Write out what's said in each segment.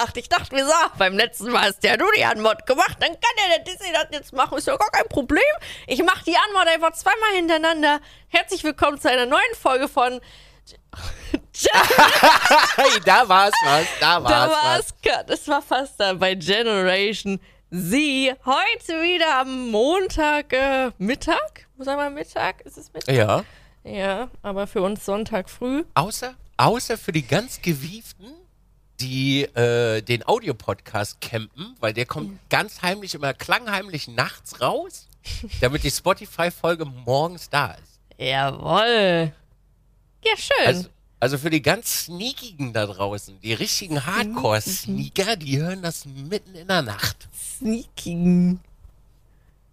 Macht. Ich dachte mir so, beim letzten Mal hast ja du die Anmod gemacht, dann kann ja der Disney das jetzt machen. Ist ja gar kein Problem. Ich mache die Anmod einfach zweimal hintereinander. Herzlich willkommen zu einer neuen Folge von da war's was, da war's Da was. war's, Cut. Es war fast da bei Generation Z. Heute wieder am Montag, äh, Mittag? Sagen wir Mittag? Ist es Mittag? Ja, Ja, aber für uns Sonntag früh. außer, außer für die ganz Gewieften, die äh, den Audiopodcast campen, weil der kommt ganz heimlich, immer klangheimlich nachts raus, damit die Spotify-Folge morgens da ist. Jawoll. Ja, schön. Also, also für die ganz Sneakigen da draußen, die richtigen Hardcore-Sneaker, die hören das mitten in der Nacht. Sneaking.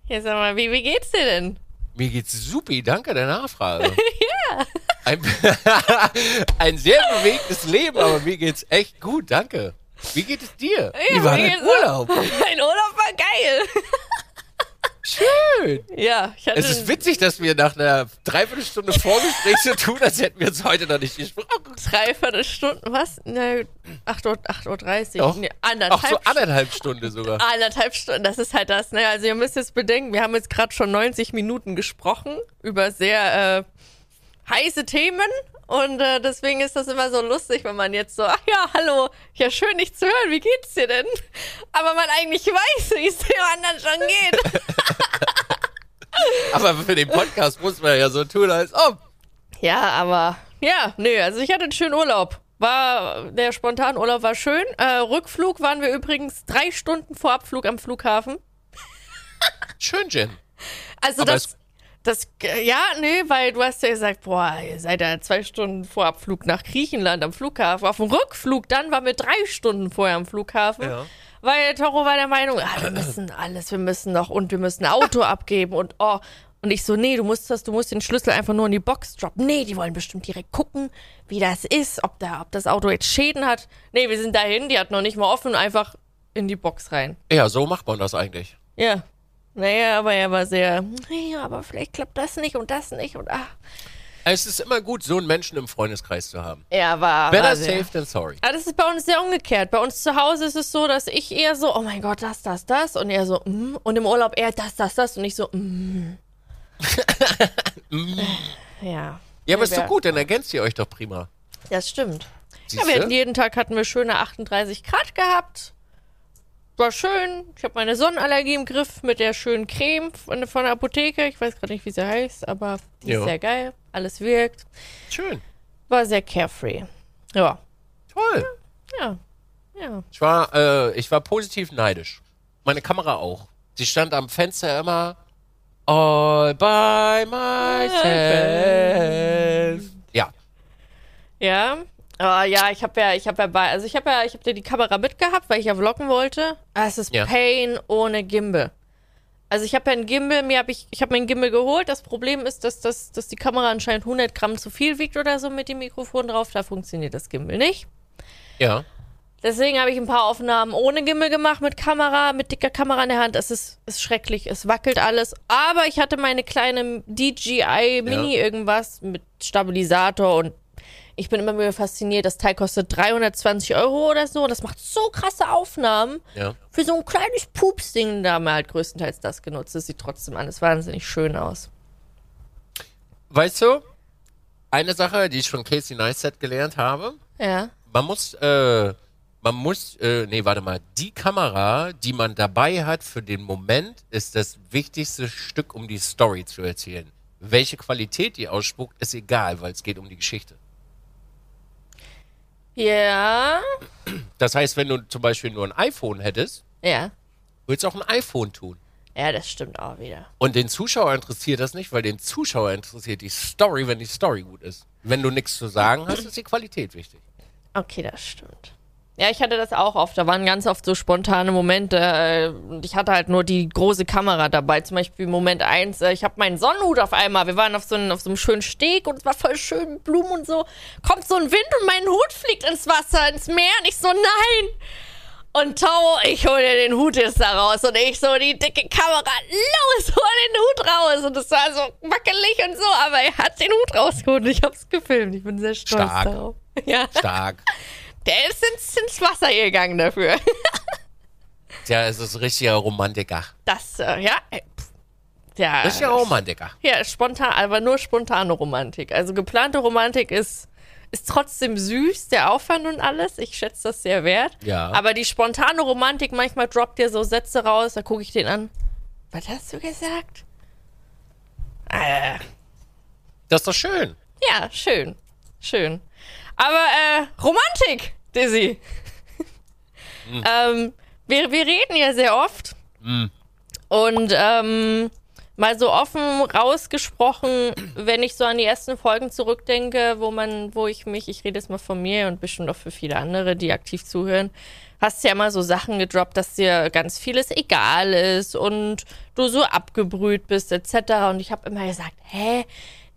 Ja, sag mal, wie, wie geht's dir denn? Mir geht's supi, danke der Nachfrage. ja. Ein, ein sehr bewegtes Leben, aber mir geht's echt gut, danke. Wie geht es dir? wie war dein Urlaub? Mein Urlaub war geil. Schön. Ja, ich hatte. Es ist witzig, dass wir nach einer Dreiviertelstunde Vorgespräch so tun, als hätten wir uns heute noch nicht gesprochen. dreiviertel Stunden, was? Ne, 8 Uhr, 8 Uhr 30. Doch. Nee, Ach, anderthalb so anderthalb Stunden sogar. Anderthalb Stunden, das ist halt das, ne? Also ihr müsst jetzt bedenken, wir haben jetzt gerade schon 90 Minuten gesprochen über sehr äh, heiße Themen und äh, deswegen ist das immer so lustig, wenn man jetzt so, ach ja, hallo, ja schön dich zu hören, wie geht's dir denn? Aber man eigentlich weiß, wie es dem anderen schon geht. Aber für den Podcast muss man ja so tun, als ob. ja, aber ja, nö, also ich hatte einen schönen Urlaub. War, der Spontanurlaub war schön. Äh, Rückflug waren wir übrigens drei Stunden vor Abflug am Flughafen. Schön, Jen. Also Aber das, das, ja, nee, weil du hast ja gesagt, boah, ihr seid ja zwei Stunden vor Abflug nach Griechenland am Flughafen. Auf dem Rückflug dann waren wir drei Stunden vorher am Flughafen. Ja. Weil Toro war der Meinung, ah, wir müssen alles, wir müssen noch und wir müssen ein Auto abgeben und oh. Und ich so, nee, du musst das, du musst den Schlüssel einfach nur in die Box droppen. Nee, die wollen bestimmt direkt gucken, wie das ist, ob da, ob das Auto jetzt Schäden hat. Nee, wir sind dahin, die hat noch nicht mal offen, einfach in die Box rein. Ja, so macht man das eigentlich. Ja. Naja, aber er war sehr, naja, aber vielleicht klappt das nicht und das nicht und ach. Es ist immer gut, so einen Menschen im Freundeskreis zu haben. Er war. Better war safe than sorry. aber das ist bei uns sehr umgekehrt. Bei uns zu Hause ist es so, dass ich eher so, oh mein Gott, das, das, das. Und er so, mm. Und im Urlaub eher das, das, das. Und ich so, mm. ja. Ja, aber ist doch gut, dann ergänzt ihr euch doch prima. Das stimmt. Ja, wir hatten jeden Tag hatten wir schöne 38 Grad gehabt. War schön. Ich habe meine Sonnenallergie im Griff mit der schönen Creme von, von der Apotheke. Ich weiß gerade nicht, wie sie heißt, aber die Ja. ist sehr geil. Alles wirkt. Schön. War sehr carefree. Ja. Toll. Ja. Ja. Ich war, äh, ich war positiv neidisch. Meine Kamera auch. Sie stand am Fenster immer all by myself. Ja. Ja. Aber ja, ich habe ja, ich habe ja bei, also ich habe ja, ich habe dir die Kamera mitgehabt, weil ich ja vloggen wollte. Ah, es ist Ja. Pain ohne Gimbal. Also ich habe ja einen Gimbal, mir habe ich, ich habe mir einen Gimbal geholt. Das Problem ist, dass, dass, dass die Kamera anscheinend 100 Gramm zu viel wiegt oder so mit dem Mikrofon drauf. Da funktioniert das Gimbal nicht. Ja. Deswegen habe ich ein paar Aufnahmen ohne Gimbal gemacht mit Kamera, mit dicker Kamera in der Hand. Es ist, ist schrecklich, es wackelt alles. Aber ich hatte meine kleine DJI Mini irgendwas mit Stabilisator und ich bin immer wieder fasziniert. Das Teil kostet 320 Euro oder so. Das macht so krasse Aufnahmen. Ja. Für so ein kleines Pupsding, da haben wir halt größtenteils das genutzt. Das sieht trotzdem alles wahnsinnig schön aus. Weißt du, eine Sache, die ich von Casey Neistat gelernt habe, Ja. man muss, äh, man muss, äh, nee, warte mal, die Kamera, die man dabei hat für den Moment, ist das wichtigste Stück, um die Story zu erzählen. Welche Qualität die ausspuckt, ist egal, weil es geht um die Geschichte. Ja. Das heißt, wenn du zum Beispiel nur ein iPhone hättest, Ja. würdest du auch ein iPhone tun. Ja, das stimmt auch wieder. Und den Zuschauer interessiert das nicht, weil den Zuschauer interessiert die Story, wenn die Story gut ist. Wenn du nichts zu sagen hast, ist die Qualität wichtig. Okay, das stimmt. Ja, ich hatte das auch oft. Da waren ganz oft so spontane Momente. äh, Und ich hatte halt nur die große Kamera dabei. Zum Beispiel Moment eins. äh, ich habe meinen Sonnenhut auf einmal. Wir waren auf so, einem, auf so einem schönen Steg und es war voll schön mit Blumen und so. Kommt so ein Wind und mein Hut fliegt ins Wasser, ins Meer. Und ich so, nein! Und Tau, ich hol dir den Hut jetzt da raus. Und ich so, die dicke Kamera, los, hol den Hut raus. Und es war so wackelig und so, aber er hat den Hut rausgeholt und ich hab's gefilmt. Ich bin sehr stolz Stark. darauf. Ja. Stark. Der ist ins, ins Wasser gegangen dafür. Ja, es ist ein richtiger Romantiker. Das, äh, ja. äh, pff. Ja, Richtiger Romantiker. ja, spontan, aber nur spontane Romantik. Also geplante Romantik ist, ist trotzdem süß, der Aufwand und alles. Ich schätze das sehr wert. Ja. Aber die spontane Romantik, manchmal droppt dir so Sätze raus, da gucke ich den an. Was hast du gesagt? Äh, Das ist doch schön. ja, schön. Schön. Aber äh, Romantik, Dizzy. ähm, wir, wir reden ja sehr oft. Und ähm, mal so offen rausgesprochen, wenn ich so an die ersten Folgen zurückdenke, wo man, wo ich mich, ich rede jetzt mal von mir und bestimmt auch für viele andere, die aktiv zuhören, hast ja immer so Sachen gedroppt, dass dir ganz vieles egal ist und du so abgebrüht bist, etc. Und ich habe immer gesagt, hä?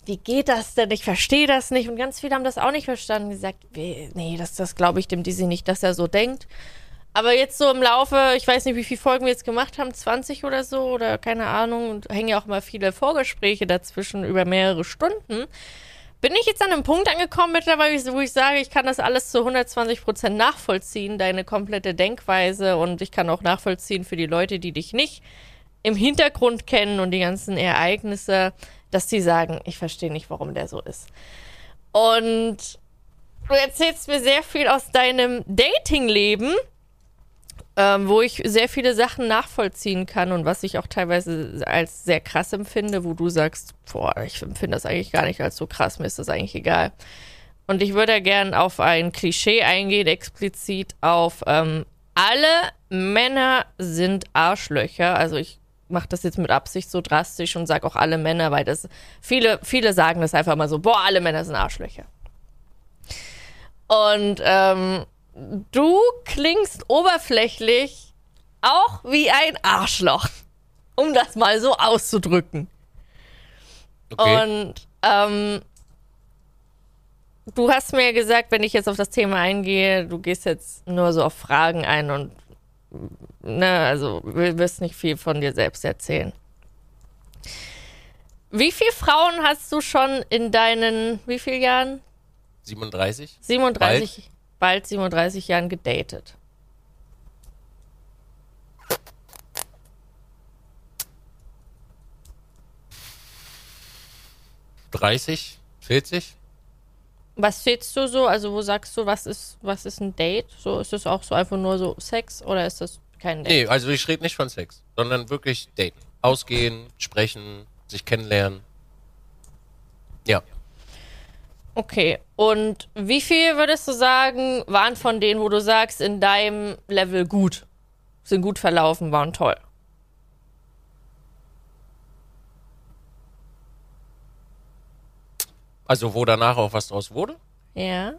Wie geht das denn? Ich verstehe das nicht. Und ganz viele haben das auch nicht verstanden. Gesagt, nee, das, das glaube ich dem Dizzy nicht, dass er so denkt. Aber jetzt so im Laufe, ich weiß nicht, wie viele Folgen wir jetzt gemacht haben, 20 oder so oder keine Ahnung, und hängen ja auch mal viele Vorgespräche dazwischen über mehrere Stunden, bin ich jetzt an einem Punkt angekommen mittlerweile, wo ich sage, ich kann das alles zu 120 Prozent nachvollziehen, deine komplette Denkweise und ich kann auch nachvollziehen für die Leute, die dich nicht im Hintergrund kennen und die ganzen Ereignisse, dass die sagen, ich verstehe nicht, warum der so ist. Und du erzählst mir sehr viel aus deinem Datingleben ähm, wo ich sehr viele Sachen nachvollziehen kann und was ich auch teilweise als sehr krass empfinde, wo du sagst, boah, ich empfinde das eigentlich gar nicht als so krass, mir ist das eigentlich egal. Und ich würde gern auf ein Klischee eingehen, explizit auf ähm, alle Männer sind Arschlöcher. Also ich mache das jetzt mit Absicht so drastisch und sage auch alle Männer, weil das viele, viele sagen das einfach mal so, boah, alle Männer sind Arschlöcher. Und ähm, du klingst oberflächlich auch wie ein Arschloch, um das mal so auszudrücken. Okay. Und ähm, du hast mir gesagt, wenn ich jetzt auf das Thema eingehe, du gehst jetzt nur so auf Fragen ein und ne, also du wirst nicht viel von dir selbst erzählen. Wie viele Frauen hast du schon in deinen, wie vielen Jahren? 37? 37, bald, 37 Jahren gedatet. 30? 40? Was zählst du so? Also wo sagst du, was ist, was ist ein Date? So ist es auch so einfach nur so Sex oder ist das kein Date? Nee, also ich rede nicht von Sex, sondern wirklich daten. Ausgehen, sprechen, sich kennenlernen. Ja. Okay. Und wie viel würdest du sagen, waren von denen, wo du sagst, in deinem Level gut? Sind gut verlaufen, waren toll. Also wo danach auch was draus wurde? Ja.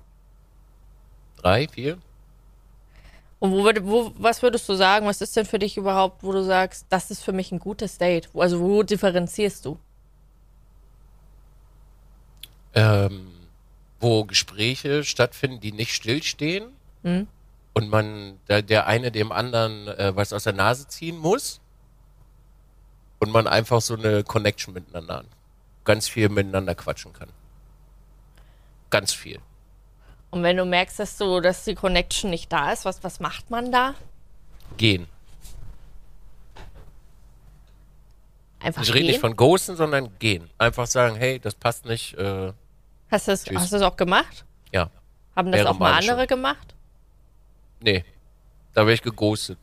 Drei, vier? Und wo, würd, wo, was würdest du sagen, was ist denn für dich überhaupt, wo du sagst, das ist für mich ein gutes Date? Also wo differenzierst du? ähm, wo Gespräche stattfinden, die nicht stillstehen Hm? und man der, der eine dem anderen äh, was aus der Nase ziehen muss und man einfach so eine Connection miteinander hat. Ganz viel miteinander quatschen kann. Ganz viel. Und wenn du merkst, dass du, dass die Connection nicht da ist, was, was macht man da? Gehen. Einfach Ich rede gehen? nicht von ghosten, sondern gehen. Einfach sagen, hey, das passt nicht. Äh, Hast du das, Tschüss. hast du das auch gemacht? ja, Haben das auch mal mal andere schon. gemacht? nee. Da wäre ich geghostet.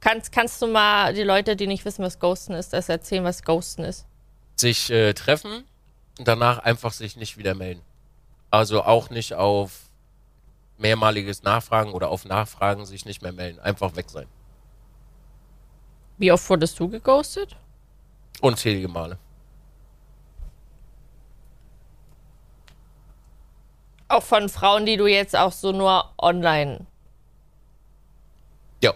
Kannst, kannst du mal die Leute, die nicht wissen, was Ghosten ist, das erzählen, was Ghosten ist? Sich äh, treffen und danach einfach sich nicht wieder melden. Also auch nicht auf mehrmaliges Nachfragen oder auf Nachfragen sich nicht mehr melden. Einfach weg sein. Wie oft wurdest du geghostet? Unzählige Male. Auch von Frauen, die du jetzt auch so nur online. Ja.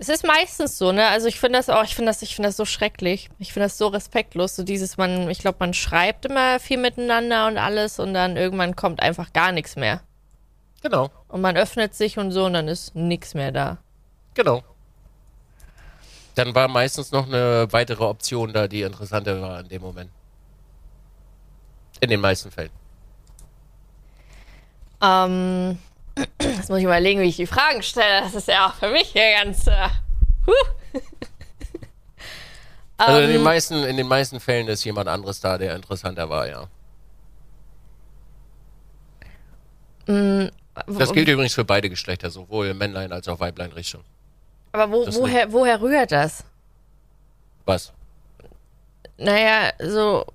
Es ist meistens so, ne? Also ich finde das auch, ich finde das, ich finde das so schrecklich. Ich finde das so respektlos. So dieses, man, ich glaube, man schreibt immer viel miteinander und alles und dann irgendwann kommt einfach gar nichts mehr. Genau. Und man öffnet sich und so und dann ist nichts mehr da. Genau. Dann war meistens noch eine weitere Option da, die interessanter war in dem Moment. In den meisten Fällen. Ähm, jetzt muss ich überlegen, wie ich die Fragen stelle. Das ist ja auch für mich hier ganz. Äh, huh. Also in den, Ähm, meisten, in den meisten Fällen ist jemand anderes da, der interessanter war, ja. Das gilt übrigens für beide Geschlechter, sowohl Männlein als auch Weiblein Richtung. Aber wo, woher, woher rührt das? Was? Naja, so.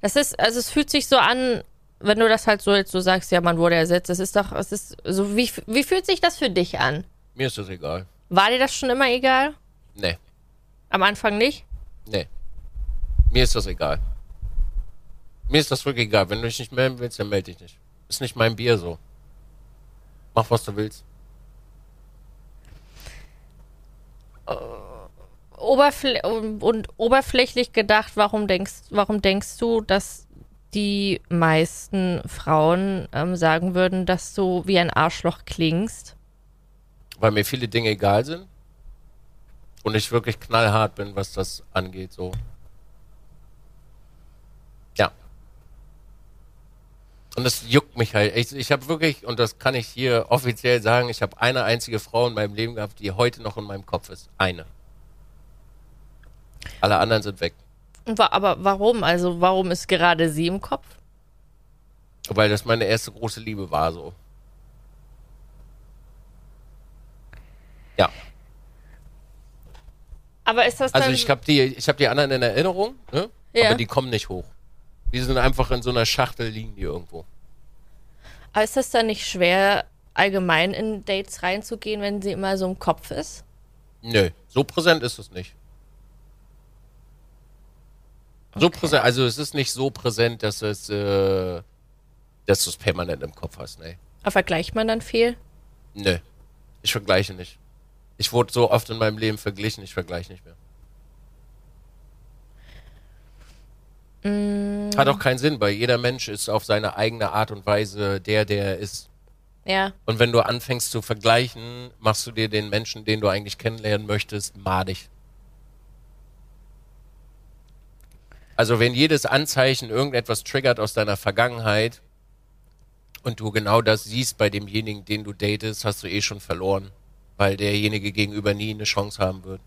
Das ist, also es fühlt sich so an, wenn du das halt so jetzt so sagst, ja, man wurde ersetzt. Das ist doch, es ist so, wie, wie fühlt sich das für dich an? Mir ist das egal. War dir das schon immer egal? Nee, Am Anfang nicht? nee. Mir ist das egal. Mir ist das wirklich egal. Wenn du dich nicht melden willst, dann melde dich nicht. Ist nicht mein Bier so. Mach, was du willst. Oberfl und, und oberflächlich gedacht, warum denkst, warum denkst du, dass die meisten Frauen ähm, sagen würden, dass du wie ein Arschloch klingst? Weil mir viele Dinge egal sind. Und ich wirklich knallhart bin, was das angeht, so. Ja. Und das juckt mich halt. Ich, ich habe wirklich, und das kann ich hier offiziell sagen, ich habe eine einzige Frau in meinem Leben gehabt, die heute noch in meinem Kopf ist. Eine. Alle anderen sind weg. Aber warum? Also warum ist gerade sie im Kopf? Weil das meine erste große Liebe war, so. Ja. Aber ist das dann... Also ich habe die, ich habe die anderen in Erinnerung, ne? Ja. aber die kommen nicht hoch. Die sind einfach in so einer Schachtel liegen die irgendwo. Aber ist das dann nicht schwer, allgemein in Dates reinzugehen, wenn sie immer so im Kopf ist? Nö, so präsent ist es nicht. So Okay. präsent, also es ist nicht so präsent, dass es, äh, dass du es permanent im Kopf hast, ne? Aber vergleicht man dann viel? Nö, ich vergleiche nicht. Ich wurde so oft in meinem Leben verglichen, ich vergleiche nicht mehr. Hat auch keinen Sinn, weil jeder Mensch ist auf seine eigene Art und Weise der, der er ist. Ja. Und wenn du anfängst zu vergleichen, machst du dir den Menschen, den du eigentlich kennenlernen möchtest, madig. Also wenn jedes Anzeichen irgendetwas triggert aus deiner Vergangenheit und du genau das siehst bei demjenigen, den du datest, hast du eh schon verloren, weil derjenige gegenüber nie eine Chance haben wird.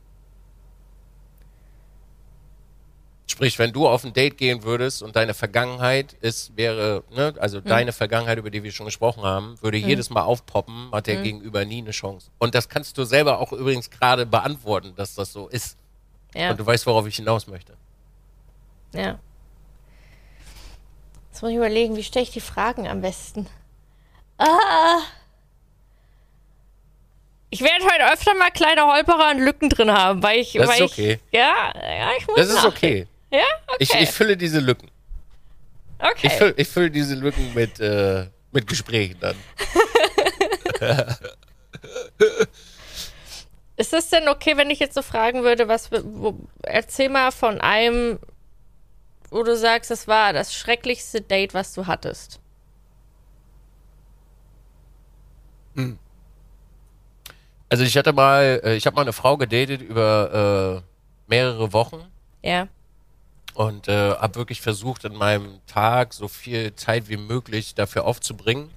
Sprich, wenn du auf ein Date gehen würdest und deine Vergangenheit ist, wäre, ne, also deine Vergangenheit, über die wir schon gesprochen haben, würde jedes Mal aufpoppen, hat der Gegenüber nie eine Chance. Und das kannst du selber auch übrigens gerade beantworten, dass das so ist. Ja. Und du weißt, worauf ich hinaus möchte. Ja. Jetzt muss ich überlegen, wie stelle ich die Fragen am besten? Ah. Ich werde heute öfter mal kleine Holperer und Lücken drin haben, weil ich. Das weil ist okay. Ich, ja, ja, ich muss Das ist nachdenken. okay. Ja, okay. Ich, ich fülle diese Lücken. okay. Ich fülle ich füll diese Lücken mit, äh, mit Gesprächen dann. Ist es denn okay, wenn ich jetzt so fragen würde, was wo, erzähl mal von einem, wo du sagst, das war das schrecklichste Date, was du hattest. Also ich hatte mal, äh, ich habe mal eine Frau gedatet über äh, mehrere Wochen Ja. und äh, habe wirklich versucht, in meinem Tag so viel Zeit wie möglich dafür aufzubringen,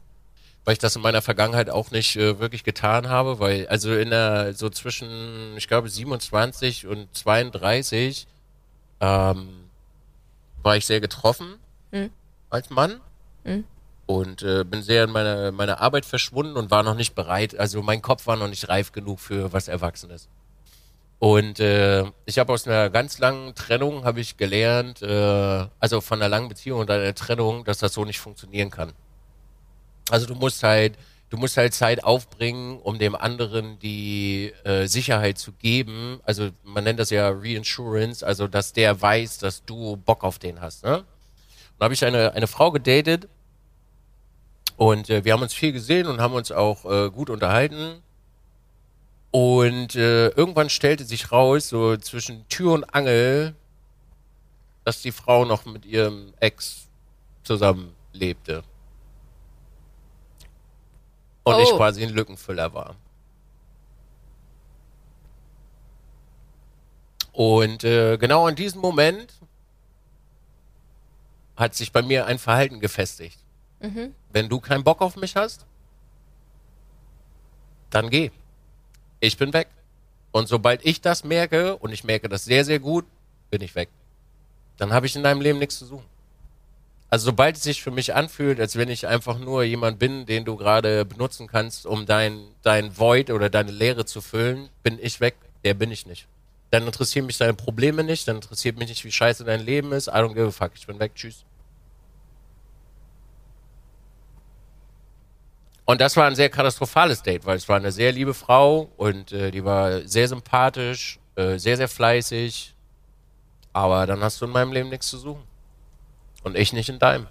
weil ich das in meiner Vergangenheit auch nicht äh, wirklich getan habe, weil also in der so zwischen, ich glaube 27 und 32 ähm, war ich sehr getroffen als Mann und äh, bin sehr in meiner meiner Arbeit verschwunden und war noch nicht bereit, also mein Kopf war noch nicht reif genug für was Erwachsenes. Und äh, ich habe aus einer ganz langen Trennung habe ich gelernt, äh, also von einer langen Beziehung und einer Trennung, dass das so nicht funktionieren kann. Also du musst halt, du musst halt Zeit aufbringen, um dem anderen die äh, Sicherheit zu geben. Also man nennt das ja Reinsurance, also dass der weiß, dass du Bock auf den hast. Ne? Da habe ich eine eine Frau gedatet und äh, wir haben uns viel gesehen und haben uns auch äh, gut unterhalten. Und äh, irgendwann stellte sich raus, so zwischen Tür und Angel, dass die Frau noch mit ihrem Ex zusammen lebte. Und ich Oh. quasi ein Lückenfüller war. Und äh, genau in diesem Moment hat sich bei mir ein Verhalten gefestigt. Wenn du keinen Bock auf mich hast, dann geh. Ich bin weg. Und sobald ich das merke, und ich merke das sehr, sehr gut, bin ich weg. Dann habe ich in deinem Leben nichts zu suchen. Also sobald es sich für mich anfühlt, als wenn ich einfach nur jemand bin, den du gerade benutzen kannst, um dein, dein Void oder deine Leere zu füllen, bin ich weg. Der bin ich nicht. Dann interessieren mich deine Probleme nicht, dann interessiert mich nicht, wie scheiße dein Leben ist. I don't give a fuck. Ich bin weg. Tschüss. Und das war ein sehr katastrophales Date, weil es war eine sehr liebe Frau und äh, die war sehr sympathisch, äh, sehr, sehr fleißig. Aber dann hast du in meinem Leben nichts zu suchen. Und ich nicht in deinem.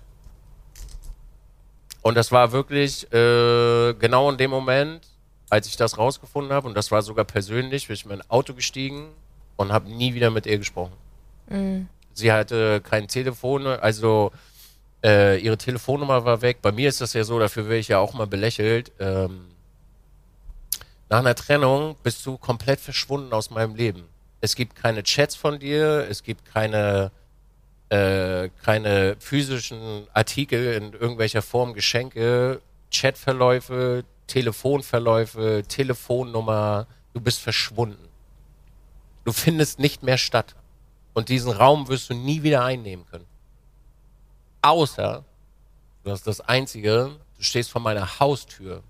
Und das war wirklich äh, genau in dem Moment, als ich das rausgefunden habe, und das war sogar persönlich, bin ich in mein Auto gestiegen und habe nie wieder mit ihr gesprochen. Sie hatte kein Telefon, also äh, ihre Telefonnummer war weg. Bei mir ist das ja so, dafür werde ich ja auch mal belächelt. Ähm, nach einer Trennung bist du komplett verschwunden aus meinem Leben. Es gibt keine Chats von dir, es gibt keine, äh, keine physischen Artikel in irgendwelcher Form, Geschenke, Chatverläufe, Telefonverläufe, Telefonnummer. Du bist verschwunden. Du findest nicht mehr statt. Und diesen Raum wirst du nie wieder einnehmen können. Außer, das ist das Einzige, du stehst vor meiner Haustür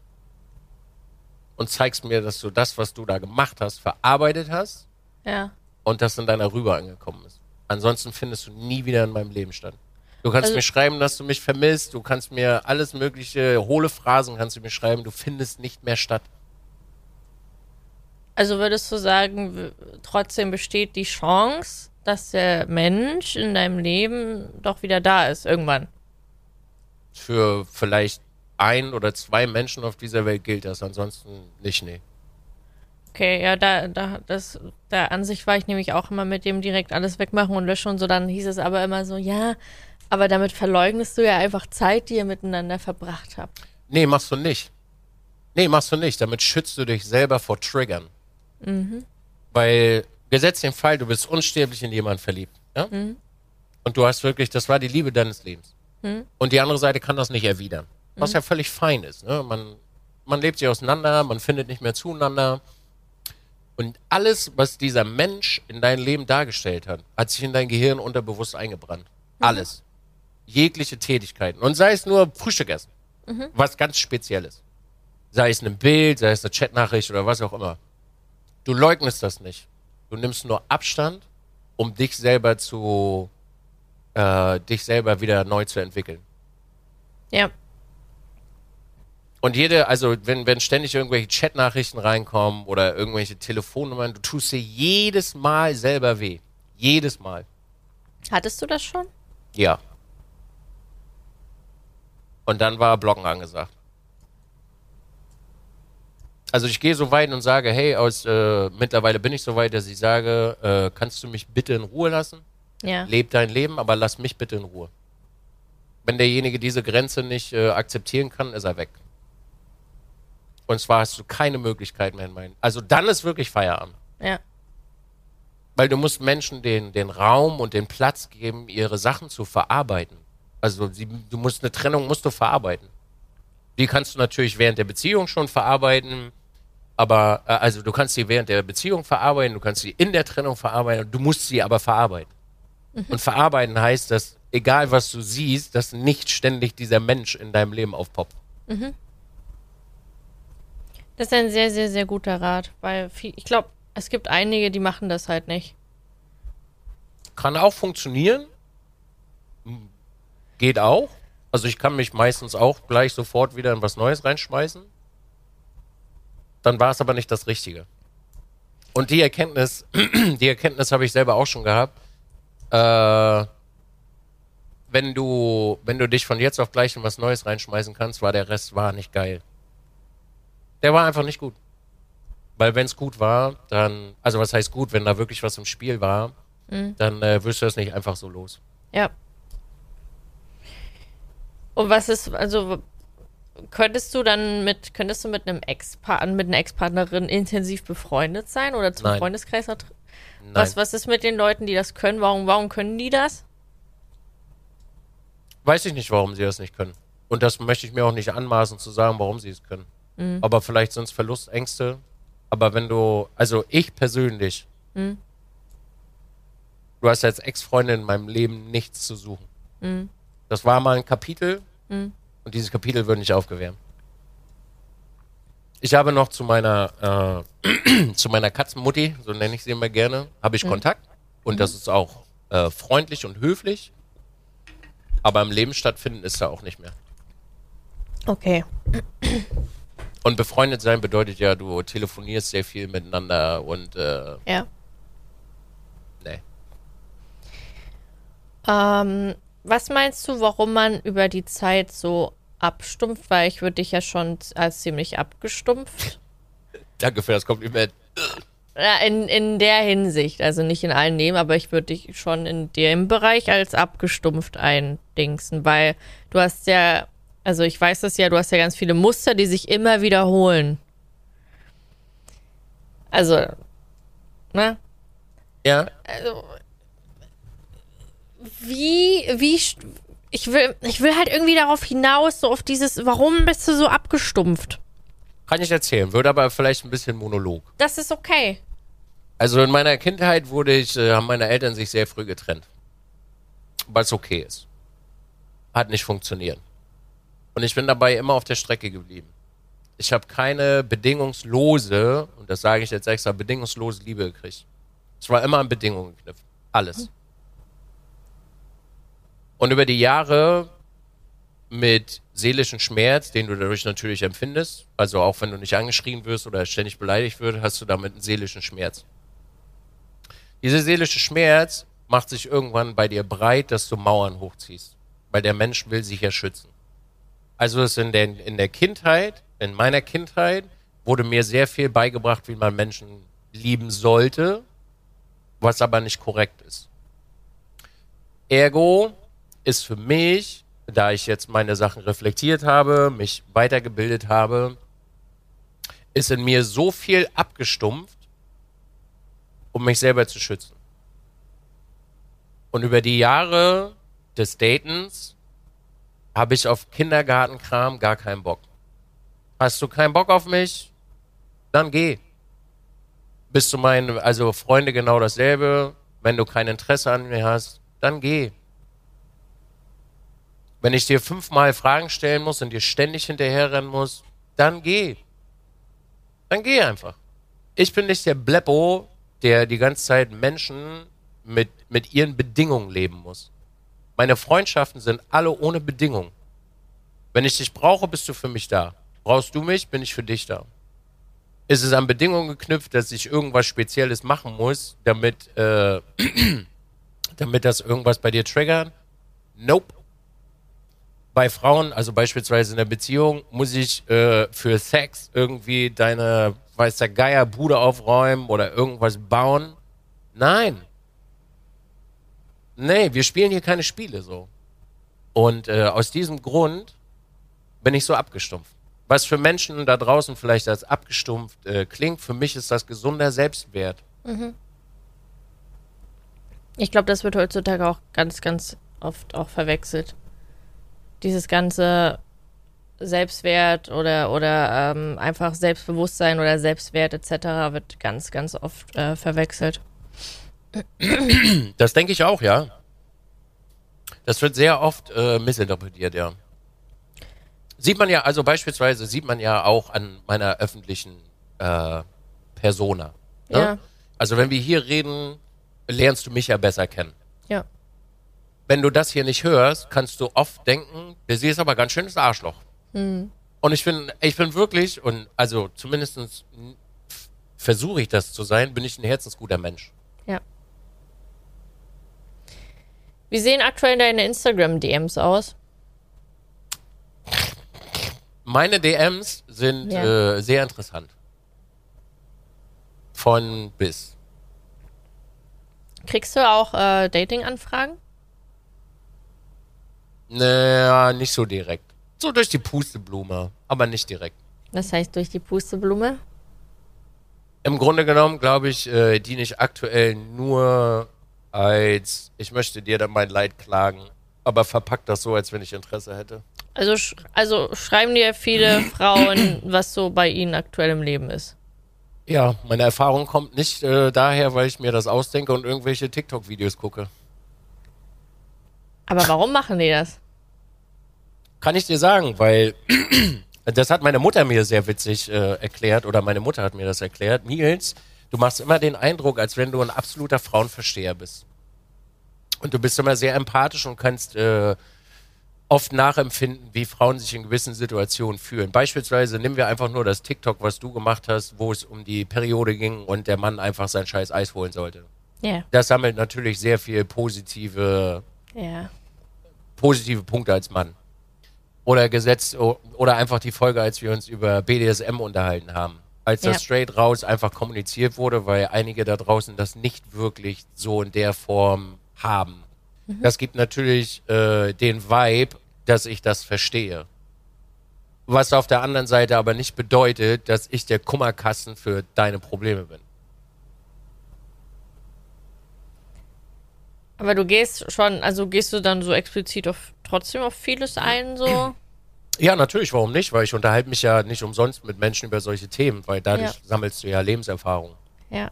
und zeigst mir, dass du das, was du da gemacht hast, verarbeitet hast Ja. und das in deiner Rübe angekommen ist. Ansonsten findest du nie wieder in meinem Leben statt. Du kannst Also- mir schreiben, dass du mich vermisst, du kannst mir alles mögliche, hohle Phrasen kannst du mir schreiben, du findest nicht mehr statt. Also würdest du sagen, trotzdem besteht die Chance, dass der Mensch in deinem Leben doch wieder da ist, irgendwann. Für vielleicht ein oder zwei Menschen auf dieser Welt gilt das, ansonsten nicht, nee. Okay, ja, da, da, das, der Ansicht war ich nämlich auch immer mit dem direkt alles wegmachen und löschen und so. Dann hieß es aber immer so, ja, aber damit verleugnest du ja einfach Zeit, die ihr miteinander verbracht habt. Nee, machst du nicht. Nee, machst du nicht. Damit schützt du dich selber vor Triggern. Weil, gesetzt den Fall, du bist unsterblich in jemanden verliebt. Ja? Und du hast wirklich, das war die Liebe deines Lebens. Und die andere Seite kann das nicht erwidern. Was ja völlig fein ist. Ne? Man, man lebt sich auseinander, man findet nicht mehr zueinander. Und alles, was dieser Mensch in dein Leben dargestellt hat, hat sich in dein Gehirn unterbewusst eingebrannt. Alles. Jegliche Tätigkeiten. Und sei es nur Frühstück essen. Was ganz Spezielles. Sei es ein Bild, sei es eine Chatnachricht oder was auch immer. Du leugnest das nicht. Du nimmst nur Abstand, um dich selber zu, äh, dich selber wieder neu zu entwickeln. Ja, Und jede, also wenn, wenn ständig irgendwelche Chatnachrichten reinkommen oder irgendwelche Telefonnummern, du tust dir jedes Mal selber weh. Jedes Mal. hattest du das schon? Ja. Und dann war Blocken angesagt. Also ich gehe so weit und sage, hey, aus äh, mittlerweile bin ich so weit, dass ich sage, äh, kannst du mich bitte in Ruhe lassen? Ja. Leb dein Leben, aber lass mich bitte in Ruhe. Wenn derjenige diese Grenze nicht äh, akzeptieren kann, ist er weg. Und zwar hast du keine Möglichkeit mehr in meinen. Also dann ist wirklich Feierabend. Ja. Weil du musst Menschen den, den Raum und den Platz geben, ihre Sachen zu verarbeiten. Also sie, du musst eine Trennung musst du verarbeiten. Die kannst du natürlich während der Beziehung schon verarbeiten, aber äh, also du kannst sie während der Beziehung verarbeiten, du kannst sie in der Trennung verarbeiten, du musst sie aber verarbeiten. Und verarbeiten heißt, dass egal was du siehst, dass nicht ständig dieser Mensch in deinem Leben aufpoppt. Das ist ein sehr, sehr, sehr guter Rat, weil viel, ich glaube, es gibt einige, die machen das halt nicht. Kann auch funktionieren. Hm, Geht auch. Also ich kann mich meistens auch gleich sofort wieder in was Neues reinschmeißen. Dann war es aber nicht das Richtige. Und die Erkenntnis, die Erkenntnis habe ich selber auch schon gehabt. Äh, wenn du, wenn du dich von jetzt auf gleich in was Neues reinschmeißen kannst, war der Rest war nicht geil. Der war einfach nicht gut. Weil wenn es gut war, dann, also was heißt gut, wenn da wirklich was im Spiel war, dann äh, wirst du das nicht einfach so los. Ja. Und was ist, also könntest du dann mit, könntest du mit einem Ex mit einer Ex-Partnerin intensiv befreundet sein oder zum Nein. Freundeskreis? Nein. Was, was ist mit den Leuten, die das können? Warum, warum können die das? Weiß ich nicht, warum sie das nicht können. Und das möchte ich mir auch nicht anmaßen zu sagen, warum sie es können. Aber vielleicht es Verlustängste. Aber wenn du, also ich persönlich, du hast als Ex-Freundin in meinem Leben nichts zu suchen. Das war mal ein Kapitel und dieses Kapitel wird nicht aufgewärmt. Ich habe noch zu meiner, äh, zu meiner Katzenmutti, so nenne ich sie immer gerne, habe ich Kontakt. Und das ist auch äh, freundlich und höflich. Aber im Leben stattfinden ist da auch nicht mehr. Okay. Und befreundet sein bedeutet ja, du telefonierst sehr viel miteinander und äh, Ja. nee. Ähm, was meinst du, warum man über die Zeit so abstumpft? Weil ich würde dich ja schon als ziemlich abgestumpft. Danke für das Kompliment. Ja, in, in der Hinsicht, also nicht in allen Leben, aber ich würde dich schon in dem Bereich als abgestumpft eindingsen, weil du hast ja, also ich weiß das ja, du hast ja ganz viele Muster, die sich immer wiederholen. Also, ne? Ja, Also, wie, wie, ich will, ich will halt irgendwie darauf hinaus, so auf dieses, warum bist du so abgestumpft? kann ich erzählen, wird aber vielleicht ein bisschen Monolog. Das ist okay. Also in meiner Kindheit wurde ich, äh, haben meine Eltern sich sehr früh getrennt. Was okay ist. Hat nicht funktioniert. Und ich bin dabei immer auf der Strecke geblieben. Ich habe keine bedingungslose, und das sage ich jetzt extra, bedingungslose Liebe gekriegt. Es war immer an Bedingungen geknüpft. Alles. Und über die Jahre mit seelischen Schmerz, den du dadurch natürlich empfindest, also auch wenn du nicht angeschrien wirst oder ständig beleidigt wirst, hast du damit einen seelischen Schmerz. Dieser seelische Schmerz macht sich irgendwann bei dir breit, dass du Mauern hochziehst, weil der Mensch will sich ja schützen. Also ist in der, in der Kindheit, in meiner Kindheit, wurde mir sehr viel beigebracht, wie man Menschen lieben sollte, was aber nicht korrekt ist. Ergo ist für mich, da ich jetzt meine Sachen reflektiert habe, mich weitergebildet habe, ist in mir so viel abgestumpft, um mich selber zu schützen. Und über die Jahre des Datens habe ich auf Kindergartenkram gar keinen Bock. Hast du keinen Bock auf mich? Dann geh. Bist du mein, also Freunde genau dasselbe. Wenn du kein Interesse an mir hast, dann geh. Wenn ich dir fünfmal Fragen stellen muss und dir ständig hinterherrennen muss, dann geh. Dann geh einfach. Ich bin nicht der Bleppo, der die ganze Zeit Menschen mit, mit ihren Bedingungen leben muss. Meine Freundschaften sind alle ohne Bedingung. Wenn ich dich brauche, bist du für mich da. Brauchst du mich, bin ich für dich da. Ist es an Bedingungen geknüpft, dass ich irgendwas Spezielles machen muss, damit, äh, damit das irgendwas bei dir triggert? Nope. Bei Frauen, also beispielsweise in der Beziehung, muss ich äh, für Sex irgendwie deine, weiß der Geier, Bude aufräumen oder irgendwas bauen? Nein. Nee, wir spielen hier keine Spiele so. Und äh, aus diesem Grund bin ich so abgestumpft. Was für Menschen da draußen vielleicht als abgestumpft äh, klingt, für mich ist das gesunder Selbstwert. Ich glaube, das wird heutzutage auch ganz, ganz oft auch verwechselt. Dieses ganze Selbstwert oder, oder ähm, einfach Selbstbewusstsein oder Selbstwert etc. wird ganz, ganz oft äh, verwechselt. Das denke ich auch, ja. Das wird sehr oft äh, missinterpretiert, ja. Sieht man ja, also beispielsweise sieht man ja auch an meiner öffentlichen äh, Persona. Ne? Ja. Also wenn wir hier reden, lernst du mich ja besser kennen. Ja. Wenn du das hier nicht hörst, kannst du oft denken, der sie ist aber ganz schönes Arschloch. Und ich bin, ich bin wirklich, und also zumindest versuche ich das zu sein, bin ich ein herzensguter Mensch. Ja. Wie sehen aktuell deine Instagram-DMs aus? Meine DMs sind Ja. äh, sehr interessant. Von bis. Kriegst du auch äh, Dating-Anfragen? Naja, nicht so direkt. So durch die Pusteblume, aber nicht direkt. Das heißt durch die Pusteblume? Im Grunde genommen, glaube ich, äh, diene ich aktuell nur als, ich möchte dir dann mein Leid klagen, aber verpackt das so, als wenn ich Interesse hätte. Also, sch also schreiben dir viele Frauen, was so bei ihnen aktuell im Leben ist. Ja, meine Erfahrung kommt nicht äh, daher, weil ich mir das ausdenke und irgendwelche TikTok-Videos gucke. Aber warum machen die das? Kann ich dir sagen, weil das hat meine Mutter mir sehr witzig äh, erklärt oder meine Mutter hat mir das erklärt. Nils, du machst immer den Eindruck, als wenn du ein absoluter Frauenversteher bist. Und du bist immer sehr empathisch und kannst äh, oft nachempfinden, wie Frauen sich in gewissen Situationen fühlen. Beispielsweise nehmen wir einfach nur das TikTok, was du gemacht hast, wo es um die Periode ging und der Mann einfach sein scheiß Eis holen sollte. Ja. Yeah. Das sammelt natürlich sehr viel positive, Ja. positive Punkte als Mann. Oder Gesetz oder einfach die Folge, als wir uns über BDSM unterhalten haben. Als das Ja. straight raus einfach kommuniziert wurde, weil einige da draußen das nicht wirklich so in der Form haben. Das gibt natürlich äh, den Vibe, dass ich das verstehe. Was auf der anderen Seite aber nicht bedeutet, dass ich der Kummerkasten für deine Probleme bin. Aber du gehst schon, also gehst du dann so explizit auf trotzdem auf vieles ein, so? Ja, natürlich, warum nicht? Weil ich unterhalte mich ja nicht umsonst mit Menschen über solche Themen, weil dadurch Ja. sammelst du ja Lebenserfahrung. Ja.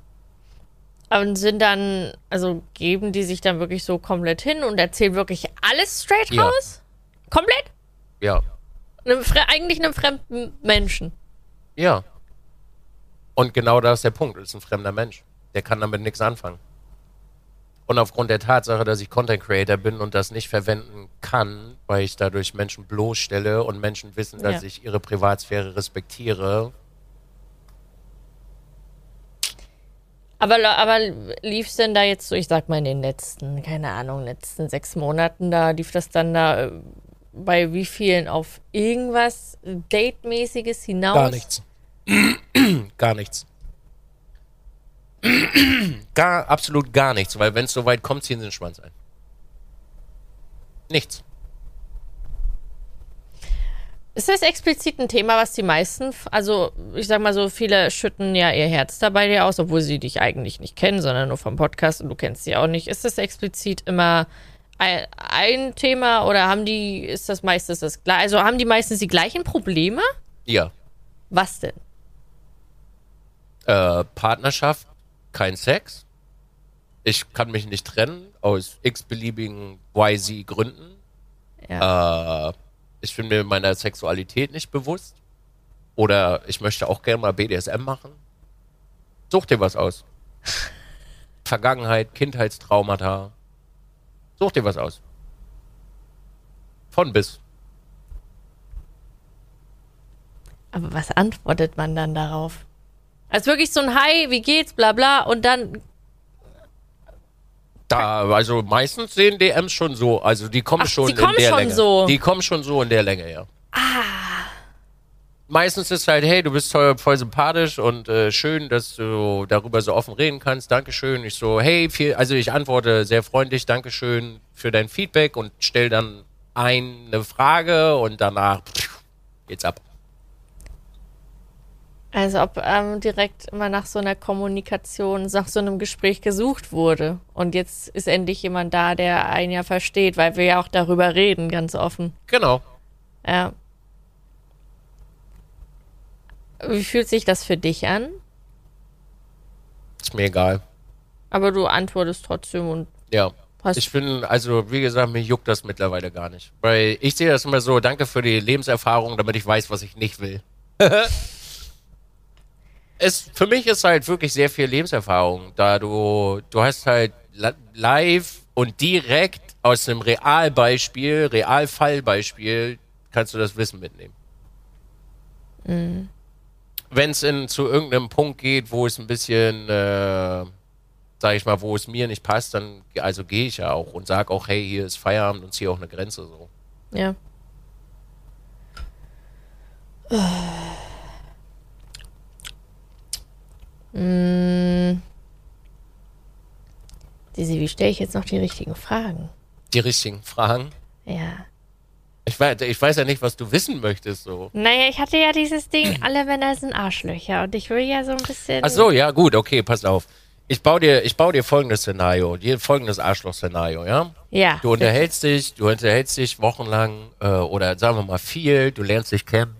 Aber sind dann, also geben die sich dann wirklich so komplett hin und erzählen wirklich alles straight Ja. raus? Komplett? Ja. Einem, eigentlich einem fremden Menschen. Ja. Und genau das ist der Punkt. Das ist ein fremder Mensch. Der kann damit nichts anfangen. Und aufgrund der Tatsache, dass ich Content Creator bin und das nicht verwenden kann, weil ich dadurch Menschen bloßstelle und Menschen wissen, dass Ja. ich ihre Privatsphäre respektiere. Aber, aber lief's denn da jetzt so, ich sag mal in den letzten, keine Ahnung, letzten sechs Monaten, da lief das dann da äh, bei wie vielen auf irgendwas Date-mäßiges hinaus? Gar nichts. gar nichts. Gar, absolut gar nichts, weil wenn es so weit kommt, ziehen sie den Schwanz ein. Nichts. Ist das explizit ein Thema, was die meisten, also ich sag mal so, viele schütten ja ihr Herz dabei dir aus, obwohl sie dich eigentlich nicht kennen, sondern nur vom Podcast und du kennst sie auch nicht. Ist das explizit immer ein, ein Thema oder haben die, ist das meistens das gleiche, also haben die meistens die gleichen Probleme? Ja. Was denn? Äh, Partnerschaft, kein Sex. Ich kann mich nicht trennen, aus x-beliebigen YZ Gründen. Ja. Äh, ich bin mir meiner Sexualität nicht bewusst. Oder ich möchte auch gerne mal BDSM machen. Such dir was aus. Vergangenheit, Kindheitstraumata. Such dir was aus. Von bis. Aber was antwortet man dann darauf? Als wirklich so ein Hi, wie geht's, bla bla und dann, Da, also meistens sehen DMs schon so, also die kommen Ach, schon die in kommen der schon Länge. so. Die kommen schon so in der Länge, ja. Ah. Meistens ist halt, hey, du bist voll, voll sympathisch und äh, schön, dass du darüber so offen reden kannst. Dankeschön. Ich so, hey, viel, also ich antworte sehr freundlich, Dankeschön für dein Feedback und stell dann eine Frage und danach pff, geht's ab. Also ob ähm, direkt immer nach so einer Kommunikation, nach so einem Gespräch gesucht wurde. Und jetzt ist endlich jemand da, der einen ja versteht, weil wir ja auch darüber reden, ganz offen. Genau. Ja. Wie fühlt sich das für dich an? Ist mir egal. Aber du antwortest trotzdem und Ja. hast. Ich bin, also wie gesagt, mir juckt das mittlerweile gar nicht. Weil ich sehe das immer so, danke für die Lebenserfahrung, damit ich weiß, was ich nicht will. es, für mich ist halt wirklich sehr viel Lebenserfahrung, da du, du hast halt li- live und direkt aus einem Realbeispiel, Realfallbeispiel, kannst du das Wissen mitnehmen. Wenn es zu irgendeinem Punkt geht, wo es ein bisschen, äh, sag ich mal, wo es mir nicht passt, dann also gehe ich ja auch und sag auch, hey, hier ist Feierabend und ziehe auch eine Grenze so. ja. Mm. Dizzy, wie stelle ich jetzt noch die richtigen Fragen? Die richtigen Fragen. Ja. Ich weiß, ich weiß ja nicht, was du wissen möchtest so. Naja, ich hatte ja dieses Ding, alle Männer sind Arschlöcher und ich will ja so ein bisschen. Ach so, ja gut, okay, pass auf. Ich baue dir, ich baue dir folgendes Szenario, dir folgendes Arschloch-Szenario, ja? Ja. Du unterhältst dich, du unterhältst dich wochenlang äh, oder sagen wir mal viel, du lernst dich kennen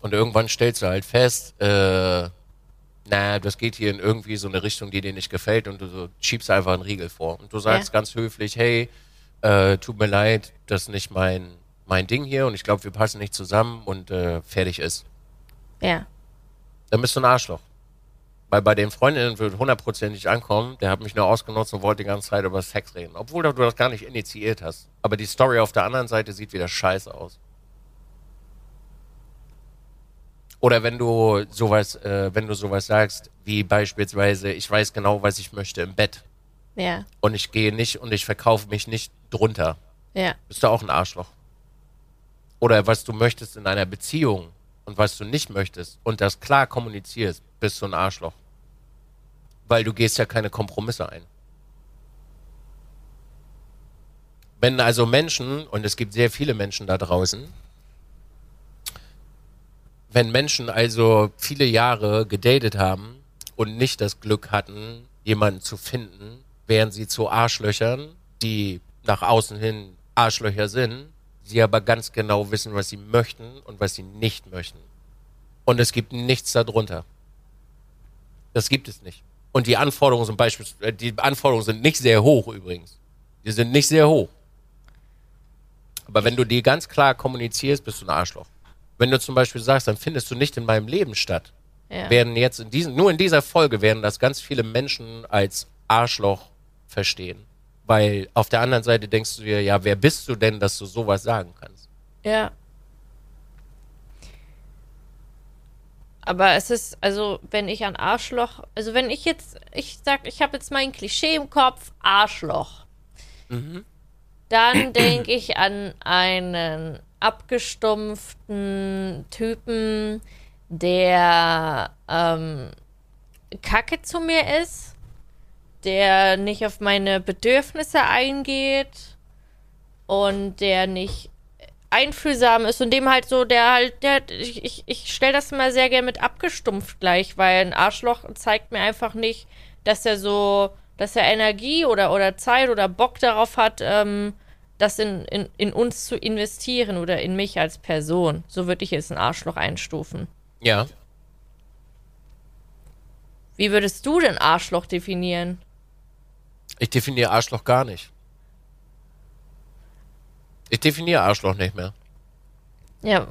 und irgendwann stellst du halt fest, äh, na, das geht hier in irgendwie so eine Richtung, die dir nicht gefällt und du so schiebst einfach einen Riegel vor und du sagst Ja. ganz höflich, hey, äh, tut mir leid, das ist nicht mein mein Ding hier und ich glaube, wir passen nicht zusammen und äh, fertig ist. Ja. Dann bist du ein Arschloch. Weil bei den Freundinnen wird hundertprozentig ankommen, der hat mich nur ausgenutzt und wollte die ganze Zeit über Sex reden. Obwohl du das gar nicht initiiert hast. Aber die Story auf der anderen Seite sieht wieder scheiße aus. Oder wenn du sowas, äh, wenn du sowas sagst, wie beispielsweise, ich weiß genau, was ich möchte im Bett. Ja. Und ich gehe nicht und ich verkaufe mich nicht drunter. Ja. Bist du auch ein Arschloch. Oder was du möchtest in einer Beziehung und was du nicht möchtest und das klar kommunizierst, bist du ein Arschloch. Weil du gehst ja keine Kompromisse ein. Wenn also Menschen, und es gibt sehr viele Menschen da draußen, wenn Menschen also viele Jahre gedatet haben und nicht das Glück hatten, jemanden zu finden, wären sie zu Arschlöchern, die nach außen hin Arschlöcher sind, sie aber ganz genau wissen, was sie möchten und was sie nicht möchten. Und es gibt nichts darunter. Das gibt es nicht. Und die Anforderungen sind beispielsweise, die Anforderungen sind nicht sehr hoch übrigens. Die sind nicht sehr hoch. Aber wenn du die ganz klar kommunizierst, bist du ein Arschloch. Wenn du zum Beispiel sagst, dann findest du nicht in meinem Leben statt, Ja. werden jetzt in diesen, nur in dieser Folge werden das ganz viele Menschen als Arschloch verstehen. Weil auf der anderen Seite denkst du dir, ja, wer bist du denn, dass du sowas sagen kannst? Ja. Aber es ist, also, wenn ich an Arschloch, also wenn ich jetzt, ich sag, ich habe jetzt mein Klischee im Kopf, Arschloch. Dann denke ich an einen abgestumpften Typen, der ähm, Kacke zu mir ist, der nicht auf meine Bedürfnisse eingeht und der nicht einfühlsam ist und dem halt so, der halt, der, ich, ich, ich stelle das immer sehr gerne mit abgestumpft gleich, weil ein Arschloch zeigt mir einfach nicht, dass er so, dass er Energie oder, oder Zeit oder Bock darauf hat, ähm, das in, in, in uns zu investieren oder in mich als Person. So würde ich jetzt ein Arschloch einstufen. Ja. Wie würdest du denn Arschloch definieren? Ich definiere Arschloch gar nicht. Ich definiere Arschloch nicht mehr. Ja,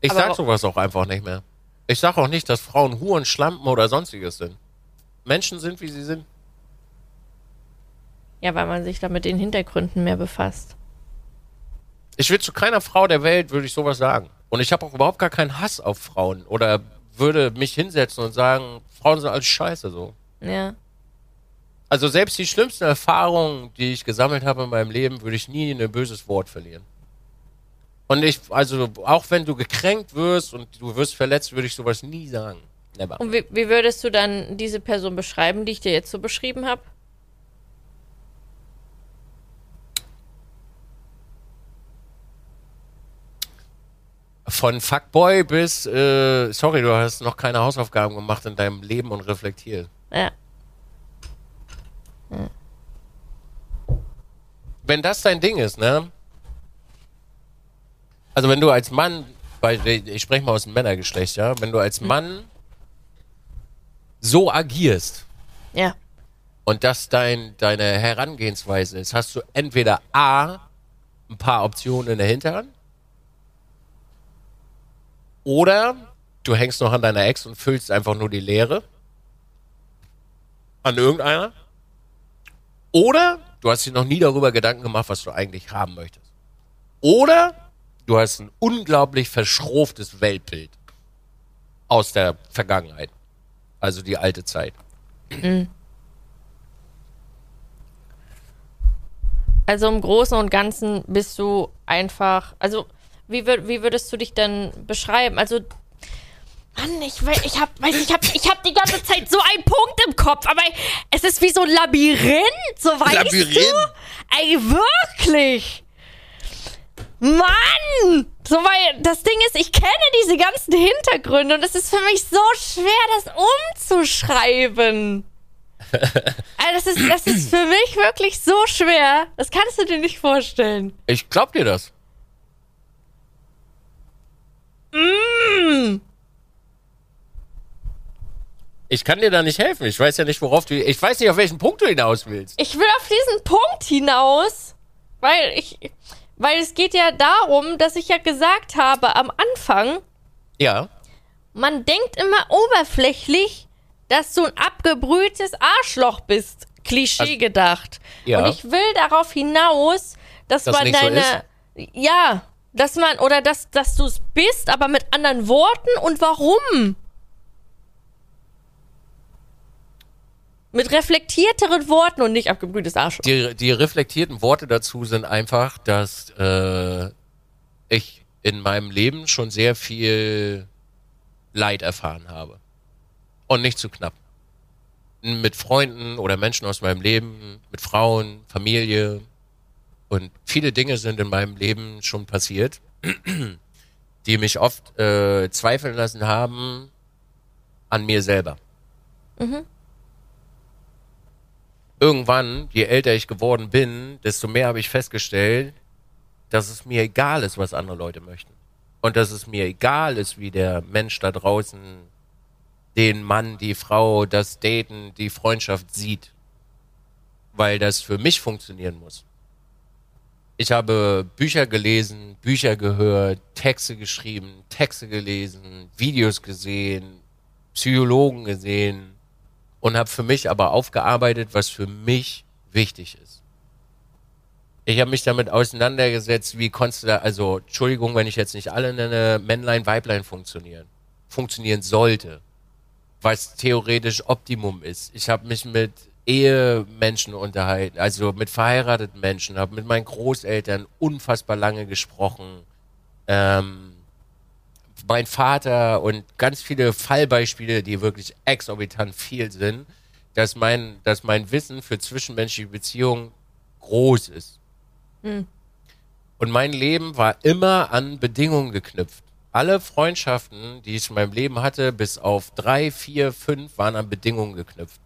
Ich Aber- sag sowas auch einfach nicht mehr. Ich sag auch nicht, dass Frauen Huren, Schlampen oder sonstiges sind. Menschen sind, wie sie sind. ja, weil man sich da mit den Hintergründen mehr befasst. Ich will zu keiner Frau der Welt, würde ich sowas sagen. Und ich habe auch überhaupt gar keinen Hass auf Frauen. Oder würde mich hinsetzen und sagen, Frauen sind alles scheiße so. Ja. Also selbst die schlimmsten Erfahrungen, die ich gesammelt habe in meinem Leben, würde ich nie ein böses Wort verlieren. Und ich, also auch wenn du gekränkt wirst und du wirst verletzt, würde ich sowas nie sagen. Never. Und wie, wie würdest du dann diese Person beschreiben, die ich dir jetzt so beschrieben habe? Von Fuckboy bis, äh, sorry, du hast noch keine Hausaufgaben gemacht in deinem Leben und reflektiert. Ja. Wenn das dein Ding ist, ne? Also wenn du als Mann, ich spreche mal aus dem Männergeschlecht, ja, wenn du als Mann so agierst Ja. und das dein, deine Herangehensweise ist, hast du entweder A, ein paar Optionen in der Hinterhand oder du hängst noch an deiner Ex und füllst einfach nur die Leere an irgendeiner oder du hast dir noch nie darüber Gedanken gemacht, was du eigentlich haben möchtest. Oder du hast ein unglaublich verschroftes Weltbild aus der Vergangenheit. Also die alte Zeit. Also im Großen und Ganzen bist du einfach, also wie, wür wie würdest du dich denn beschreiben? Also Mann, ich, ich hab, weiß, ich hab, ich hab die ganze Zeit so einen Punkt im Kopf, aber es ist wie so ein Labyrinth, so weißt Labyrinth? du? Ey, wirklich? Mann! So, weil das Ding ist, ich kenne diese ganzen Hintergründe und es ist für mich so schwer, das umzuschreiben. also das ist, das ist für mich wirklich so schwer. Das kannst du dir nicht vorstellen. Ich glaub dir das. Mm. Ich kann dir da nicht helfen. Ich weiß ja nicht, worauf du. Ich weiß nicht, auf welchen Punkt du hinaus willst. Ich will auf diesen Punkt hinaus, weil ich. Weil es geht ja darum, dass ich ja gesagt habe am Anfang, Ja. man denkt immer oberflächlich, dass du ein abgebrühtes Arschloch bist. Klischee Also- gedacht. Ja. Und ich will darauf hinaus, dass Das man nicht so deine. ja, dass man, oder dass, dass du es bist, aber mit anderen Worten und warum? Mit reflektierteren Worten und nicht abgebrühtes Arschloch. Die, die reflektierten Worte dazu sind einfach, dass äh, ich in meinem Leben schon sehr viel Leid erfahren habe. Und nicht zu knapp. Mit Freunden oder Menschen aus meinem Leben, mit Frauen, Familie. Und viele Dinge sind in meinem Leben schon passiert, die mich oft äh, zweifeln lassen haben an mir selber. Irgendwann, je älter ich geworden bin, desto mehr habe ich festgestellt, dass es mir egal ist, was andere Leute möchten. Und dass es mir egal ist, wie der Mensch da draußen den Mann, die Frau, das Daten, die Freundschaft sieht. Weil das für mich funktionieren muss. Ich habe Bücher gelesen, Bücher gehört, Texte geschrieben, Texte gelesen, Videos gesehen, Psychologen gesehen, und habe für mich aber aufgearbeitet, was für mich wichtig ist. Ich habe mich damit auseinandergesetzt, wie konntest du da, also Entschuldigung, wenn ich jetzt nicht alle nenne, Männlein, Weiblein funktionieren. Funktionieren sollte. Was theoretisch Optimum ist. Ich habe mich mit Ehemenschen unterhalten, also mit verheirateten Menschen, habe mit meinen Großeltern unfassbar lange gesprochen. Ähm, mein Vater und ganz viele Fallbeispiele, die wirklich exorbitant viel sind, dass mein, dass mein Wissen für zwischenmenschliche Beziehungen groß ist. Und mein Leben war immer an Bedingungen geknüpft. Alle Freundschaften, die ich in meinem Leben hatte, bis auf drei, vier, fünf, waren an Bedingungen geknüpft.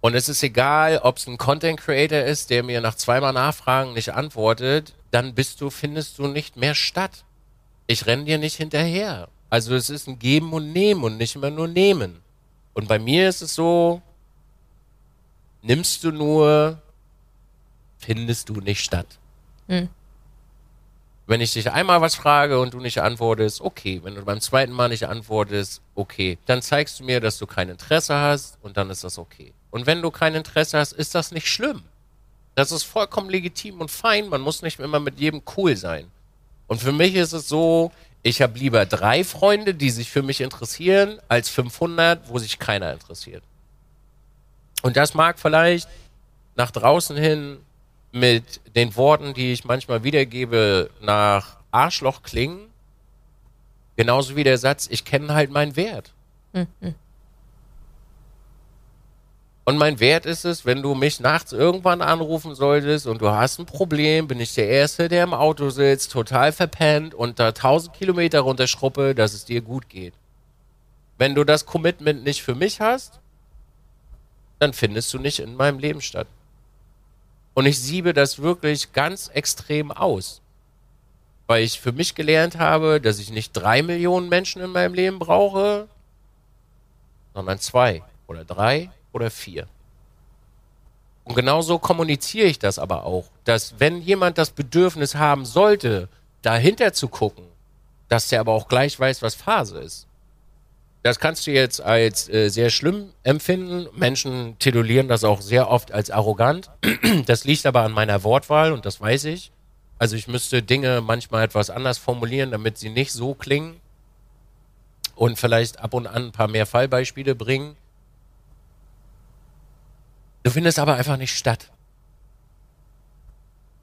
Und es ist egal, ob es ein Content Creator ist, der mir nach zweimal Nachfragen nicht antwortet, dann bist du, findest du nicht mehr statt. Ich renn dir nicht hinterher. Also es ist ein Geben und Nehmen und nicht immer nur Nehmen. Und bei mir ist es so, nimmst du nur, findest du nicht statt. Wenn ich dich einmal was frage und du nicht antwortest, okay. Wenn du beim zweiten Mal nicht antwortest, okay. Dann zeigst du mir, dass du kein Interesse hast und dann ist das okay. Und wenn du kein Interesse hast, ist das nicht schlimm. Das ist vollkommen legitim und fein. Man muss nicht immer mit jedem cool sein. Und für mich ist es so, ich habe lieber drei Freunde, die sich für mich interessieren, als 500, wo sich keiner interessiert. Und das mag vielleicht nach draußen hin mit den Worten, die ich manchmal wiedergebe, nach Arschloch klingen. Genauso wie der Satz, ich kenne halt meinen Wert. Und mein Wert ist es, wenn du mich nachts irgendwann anrufen solltest und du hast ein Problem, bin ich der Erste, der im Auto sitzt, total verpennt und da 1000 Kilometer runterschruppe, dass es dir gut geht. Wenn du das Commitment nicht für mich hast, dann findest du nicht in meinem Leben statt. Und ich siebe das wirklich ganz extrem aus. Weil ich für mich gelernt habe, dass ich nicht drei Millionen Menschen in meinem Leben brauche, sondern zwei oder drei oder vier. Und genauso kommuniziere ich das aber auch, dass wenn jemand das Bedürfnis haben sollte, dahinter zu gucken, dass der aber auch gleich weiß, was Phase ist. Das kannst du jetzt als äh, sehr schlimm empfinden. Menschen titulieren das auch sehr oft als arrogant. Das liegt aber an meiner Wortwahl und das weiß ich. Also ich müsste Dinge manchmal etwas anders formulieren, damit sie nicht so klingen und vielleicht ab und an ein paar mehr Fallbeispiele bringen. Du findest aber einfach nicht statt.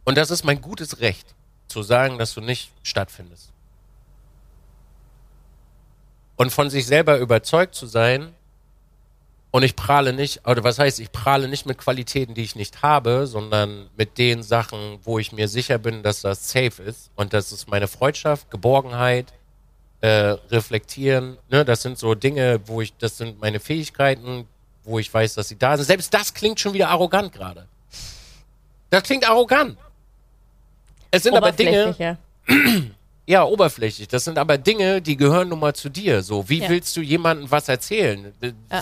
Und das ist mein gutes Recht, zu sagen, dass du nicht stattfindest. Und von sich selber überzeugt zu sein Und ich prahle nicht, oder was heißt, ich prahle nicht mit Qualitäten, die ich nicht habe, sondern mit den Sachen, wo ich mir sicher bin, dass das safe ist. Und das ist meine Freundschaft, Geborgenheit, äh, reflektieren. Ne? Das sind so Dinge, wo ich, das sind meine Fähigkeiten, wo ich weiß, dass sie da sind. Selbst das klingt schon wieder arrogant gerade. Das klingt arrogant. Es sind aber Dinge, ja. ja, oberflächlich. Das sind aber Dinge, die gehören nun mal zu dir. So, wie Ja. willst du jemandem was erzählen? Ja.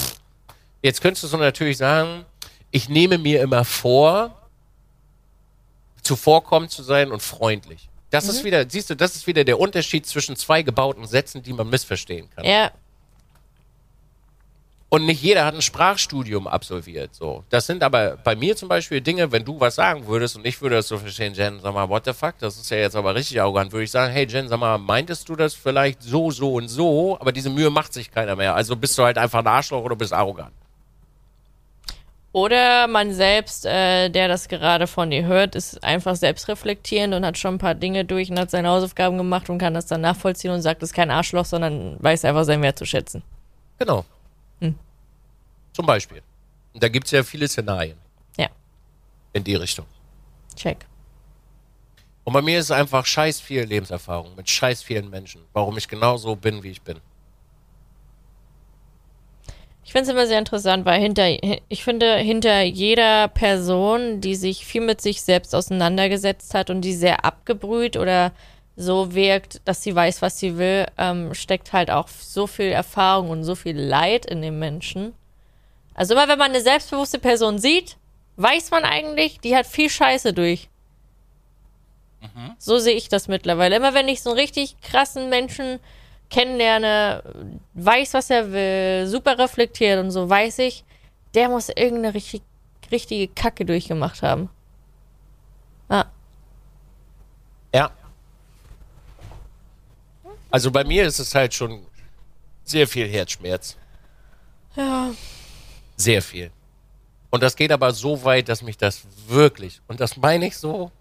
Jetzt könntest du so natürlich sagen, ich nehme mir immer vor, zuvorkommend zu sein und freundlich. Das Mhm. ist wieder, siehst du, das ist wieder der Unterschied zwischen zwei gebauten Sätzen, die man missverstehen kann. Ja, Und nicht jeder hat ein Sprachstudium absolviert. So, das sind aber bei mir zum Beispiel Dinge, wenn du was sagen würdest und ich würde das so verstehen, Jen, sag mal, what the fuck, das ist ja jetzt aber richtig arrogant, würde ich sagen, hey Jen, sag mal, meintest du das vielleicht so, so und so, aber diese Mühe macht sich keiner mehr. Also bist du halt einfach ein Arschloch oder bist arrogant. Oder man selbst, äh, der das gerade von dir hört, ist einfach selbstreflektierend und hat schon ein paar Dinge durch und hat seine Hausaufgaben gemacht und kann das dann nachvollziehen und sagt, das ist kein Arschloch, sondern weiß einfach seinen Wert zu schätzen. Genau. Zum Beispiel. Und da gibt es ja viele Szenarien Ja, in die Richtung. check. Und bei mir ist es einfach scheiß viel Lebenserfahrung mit scheiß vielen Menschen, warum ich genau so bin, wie ich bin. Ich finde es immer sehr interessant, weil hinter, ich finde, hinter jeder Person, die sich viel mit sich selbst auseinandergesetzt hat und die sehr abgebrüht oder so wirkt, dass sie weiß, was sie will, ähm, steckt halt auch so viel Erfahrung und so viel Leid in dem Menschen. Also immer wenn man eine selbstbewusste Person sieht, weiß man eigentlich, die hat viel Scheiße durch. So sehe ich das mittlerweile. Immer wenn ich so einen richtig krassen Menschen kennenlerne, weiß, was er will, super reflektiert und so, weiß ich, der muss irgendeine richtig, richtige Kacke durchgemacht haben. Ah, Also bei mir ist es halt schon sehr viel Herzschmerz. ja. Sehr viel. Und das geht aber so weit, dass mich das wirklich, und das meine ich so,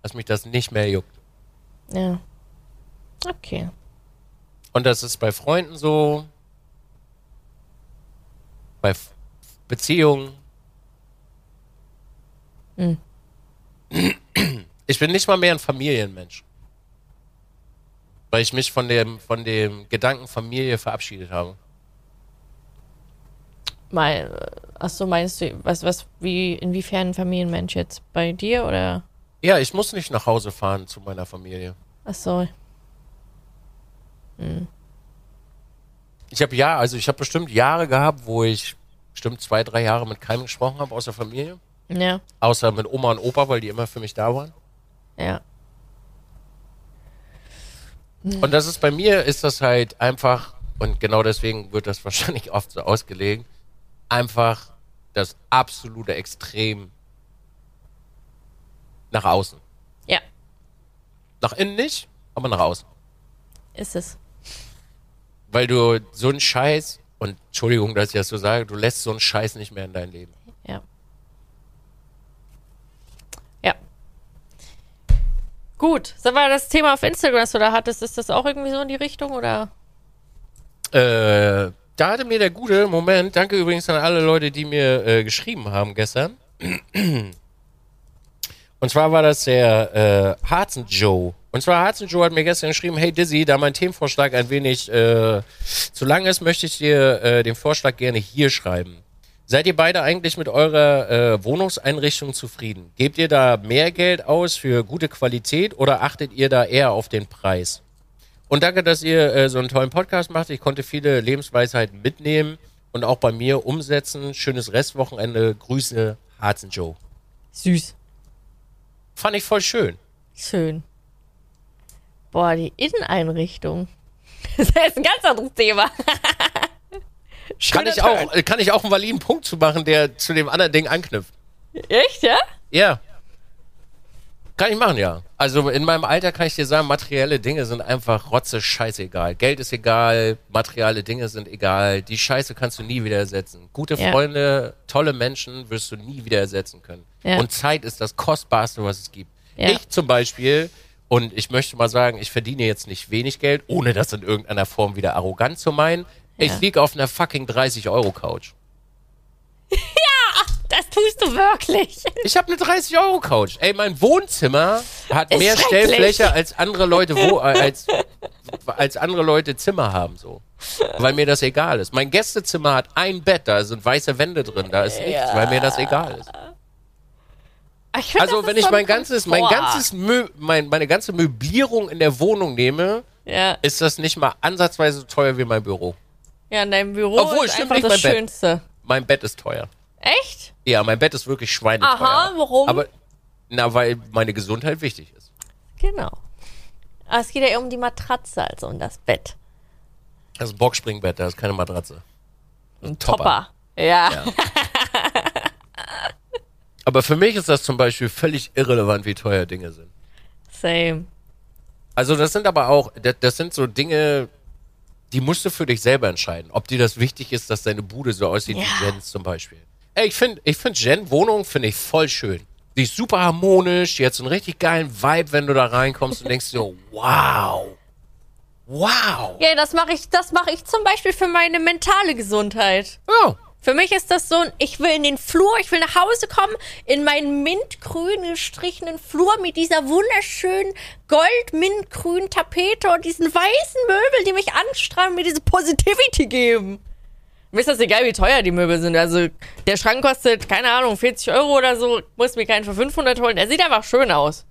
dass mich das nicht mehr juckt. Ja. Okay. Und das ist bei Freunden so, bei Beziehungen. Hm. Ich bin nicht mal mehr ein Familienmensch. Weil ich mich von dem, von dem Gedanken Familie verabschiedet habe. Mal, achso, meinst du, was, was, wie, inwiefern ein Familienmensch jetzt? Bei dir oder? Ja, ich muss nicht nach Hause fahren zu meiner Familie. Achso. Ich habe ja, also ich habe bestimmt Jahre gehabt, wo ich bestimmt zwei, drei Jahre mit keinem gesprochen habe aus der Familie. Ja, Außer mit Oma und Opa, weil die immer für mich da waren. ja. Und das ist bei mir, ist das halt einfach, und genau deswegen wird das wahrscheinlich oft so ausgelegt, einfach das absolute Extrem nach außen. Ja, Nach innen nicht, aber nach außen. ist es. Weil du so einen Scheiß, und Entschuldigung, dass ich das so sage, du lässt so einen Scheiß nicht mehr in dein Leben. Ja. Ja. Gut, sag mal, das Thema auf Instagram, das du da hattest, ist das auch irgendwie so in die Richtung oder? Äh, da hatte mir der gute Moment, danke übrigens an alle Leute, die mir äh, geschrieben haben gestern. Und zwar war das der äh, Harzen Joe. Und zwar Harzen Joe hat mir gestern geschrieben, hey Dizzy, da mein Themenvorschlag ein wenig äh, zu lang ist, möchte ich dir äh, den Vorschlag gerne hier schreiben. Seid ihr beide eigentlich mit eurer äh, Wohnungseinrichtung zufrieden? Gebt ihr da mehr Geld aus für gute Qualität oder achtet ihr da eher auf den Preis? Und danke, dass ihr äh, so einen tollen Podcast macht. Ich konnte viele Lebensweisheiten mitnehmen und auch bei mir umsetzen. Schönes Restwochenende. Grüße, Harzen Joe. Süß. Fand ich voll schön. Schön. Boah, die Inneneinrichtung. Das ist ein ganz anderes Thema. Kann Schöner ich, auch, Turn. äh, kann ich auch einen validen Punkt zu machen, der zu dem anderen Ding anknüpft. Echt, ja? Ja. Kann ich machen, ja. Also in meinem Alter kann ich dir sagen, materielle Dinge sind einfach rotze scheißegal. Geld ist egal, materielle Dinge sind egal. Die Scheiße kannst du nie wieder ersetzen. Gute Ja. Freunde, tolle Menschen wirst du nie wieder ersetzen können. Ja. Und Zeit ist das Kostbarste, was es gibt. Ja. Ich zum Beispiel, und ich möchte mal sagen, ich verdiene jetzt nicht wenig Geld, ohne das in irgendeiner Form wieder arrogant zu meinen. Ich Ja. liege auf einer fucking 30-Euro-Couch. Das tust du wirklich. Ich habe eine 30-Euro-Couch. Ey, mein Wohnzimmer hat Ist mehr. Stellfläche als andere Leute wo, äh, als, als andere Leute Zimmer haben so. Weil mir das egal ist. Mein Gästezimmer hat ein Bett, da sind weiße Wände drin, da ist nichts, weil mir das egal ist. Find, Also das wenn ist ich mein ganzes, mein ganzes Mö mein, meine ganze Möblierung in der Wohnung nehme, Ja. ist das nicht mal ansatzweise so teuer wie mein Büro. Ja, in deinem Büro Obwohl, ist stimmt einfach nicht, das mein Bett. Schönste. Mein Bett ist teuer. Echt? Ja, mein Bett ist wirklich schweineteuer. Aha, warum? Aber na, weil meine Gesundheit wichtig ist. Genau. Aber es geht ja eher um die Matratze als um das Bett. Das ist ein Boxspringbett, da ist keine Matratze. Ein Topper. Ja. Ja. Aber für mich ist das zum Beispiel völlig irrelevant, wie teuer Dinge sind. Same. Also das sind aber auch, das, das sind so Dinge, die musst du für dich selber entscheiden. Ob dir das wichtig ist, dass deine Bude so aussieht Ja. wie Jens zum Beispiel. Ey, ich finde, ich find Jen Wohnung finde ich voll schön. Die ist super harmonisch, die hat so einen richtig geilen Vibe, wenn du da reinkommst und denkst so, wow. Wow. Ja, das mache ich, das mache ich zum Beispiel für meine mentale Gesundheit. Ja. Für mich ist das so ein, ich will in den Flur, ich will nach Hause kommen, in meinen mintgrün gestrichenen Flur mit dieser wunderschönen gold-mintgrünen Tapete und diesen weißen Möbeln, die mich anstrahlen mir diese Positivity geben. Mir ist das egal, wie teuer die Möbel sind. Also, der Schrank kostet, keine Ahnung, 40 Euro oder so. Muss mir keinen für 500 holen. Der sieht einfach schön aus.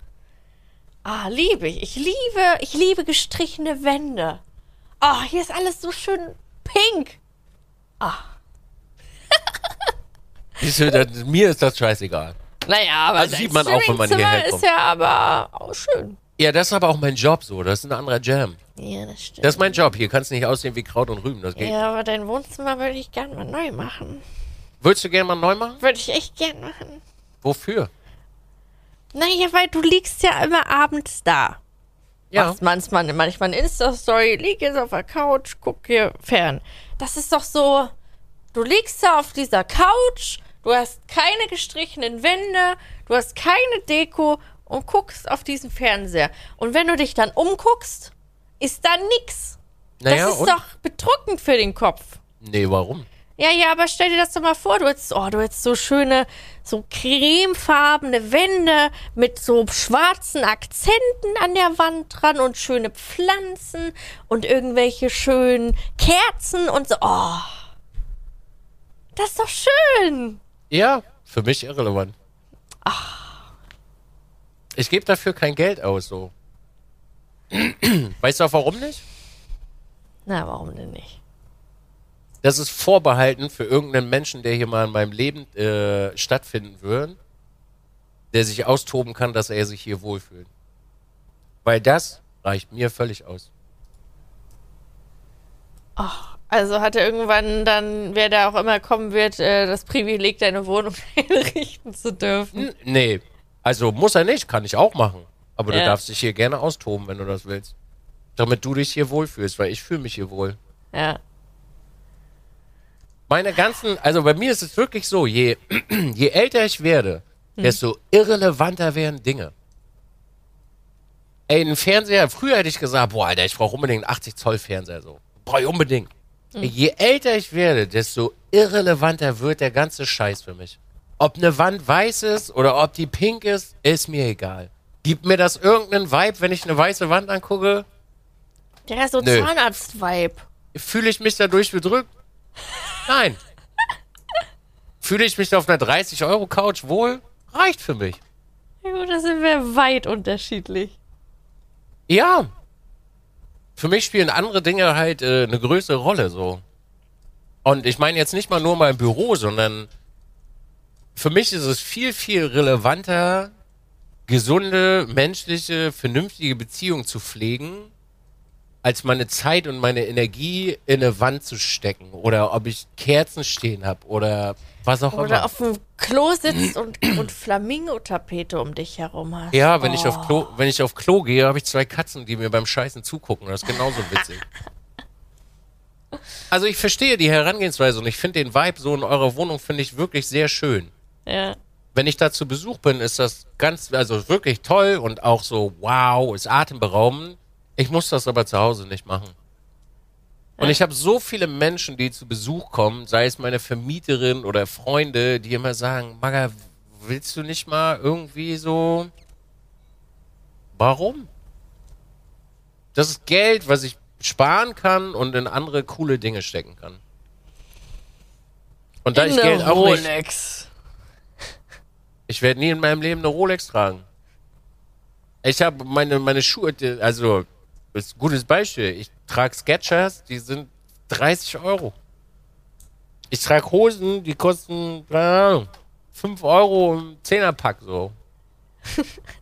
Ah, liebe ich. Ich liebe, ich liebe gestrichene Wände. Ah, hier ist alles so schön pink. Du, das, mir ist das scheißegal. Naja, aber Also sieht man auch, wenn man hierher kommt. ist ja aber auch schön. Ja, das ist aber auch mein Job so. Das ist ein anderer Jam. Ja, das stimmt. Das ist mein Job. Hier kannst du nicht aussehen wie Kraut und Rüben. Das geht. ja, aber dein Wohnzimmer würde ich gern mal neu machen. Würdest du gerne mal neu machen? Würde ich echt gern machen. Wofür? Naja, weil du liegst ja immer abends da. Ja. Machst manchmal, manchmal eine Insta-Story, lieg jetzt auf der Couch, guck hier fern. Das ist doch so, du liegst da auf dieser Couch, du hast keine gestrichenen Wände, du hast keine Deko und guckst auf diesen Fernseher. Und wenn du dich dann umguckst, ist da nix. Naja, das ist und? doch bedrückend für den Kopf. Nee, warum? Ja, ja, aber stell dir das doch mal vor, du hättest, oh, du hättest so schöne, so cremefarbene Wände mit so schwarzen Akzenten an der Wand dran und schöne Pflanzen und irgendwelche schönen Kerzen und so. Oh. Das ist doch schön. Ja, für mich irrelevant. Ich gebe dafür kein Geld aus, so. weißt du auch warum nicht? Na, warum denn nicht? Das ist vorbehalten für irgendeinen Menschen, der hier mal in meinem Leben äh, stattfinden wird, der sich austoben kann, dass er sich hier wohlfühlt. Weil das reicht mir völlig aus. Also hat er irgendwann dann, wer da auch immer kommen wird, äh, das Privileg, deine Wohnung einrichten zu dürfen. Nee, also muss er nicht, kann ich auch machen. Aber du Ja. darfst dich hier gerne austoben, wenn du das willst. Damit du dich hier wohlfühlst, weil ich fühle mich hier wohl. Ja. Meine ganzen, also bei mir ist es wirklich so, je, je älter ich werde, desto irrelevanter werden Dinge. Ey, ein Fernseher, früher hätte ich gesagt, boah, Alter, ich brauche unbedingt einen 80 Zoll Fernseher, so. Brauche ich unbedingt. Je älter ich werde, desto irrelevanter wird der ganze Scheiß für mich. Ob eine Wand weiß ist oder ob die pink ist, ist mir egal. Gibt mir das irgendeinen Vibe, wenn ich eine weiße Wand angucke? Der ist so. Zahnarzt-Vibe. Fühle ich mich dadurch bedrückt? Nein. Fühle ich mich auf einer 30-Euro-Couch wohl? Reicht für mich. Ja gut, da sind wir weit unterschiedlich. Ja. Für mich spielen andere Dinge halt äh, eine größere Rolle so. Und ich meine jetzt nicht mal nur mein Büro, sondern für mich ist es viel, viel relevanter, gesunde, menschliche, vernünftige Beziehungen zu pflegen, als meine Zeit und meine Energie in eine Wand zu stecken. Oder ob ich Kerzen stehen habe oder was auch Oder immer. auf dem Klo sitzt und, und Flamingo-Tapete um dich herum hast. Ja, wenn ich auf Oh. Klo, wenn ich auf Klo gehe, habe ich zwei Katzen, die mir beim Scheißen zugucken. Das ist genauso witzig. Also ich verstehe die Herangehensweise und ich finde den Vibe so in eurer Wohnung finde ich wirklich sehr schön. Ja. Wenn ich da zu Besuch bin, ist das ganz, also wirklich toll und auch so, wow, ist atemberaubend. Ich muss das aber zu Hause nicht machen. Und ich habe so viele Menschen, die zu Besuch kommen, sei es meine Vermieterin oder Freunde, die immer sagen, Maga, willst du nicht mal irgendwie so... Warum? Das ist Geld, was ich sparen kann und in andere coole Dinge stecken kann. Und da In ich Geld auch nicht... Rolex. Ich werde nie in meinem Leben eine Rolex tragen. Ich habe meine, meine Schuhe, also, ist ein gutes Beispiel. Ich trage Skechers, die sind 30 Euro. Ich trage Hosen, die kosten, keine Ahnung, 5 Euro im Zehnerpack so.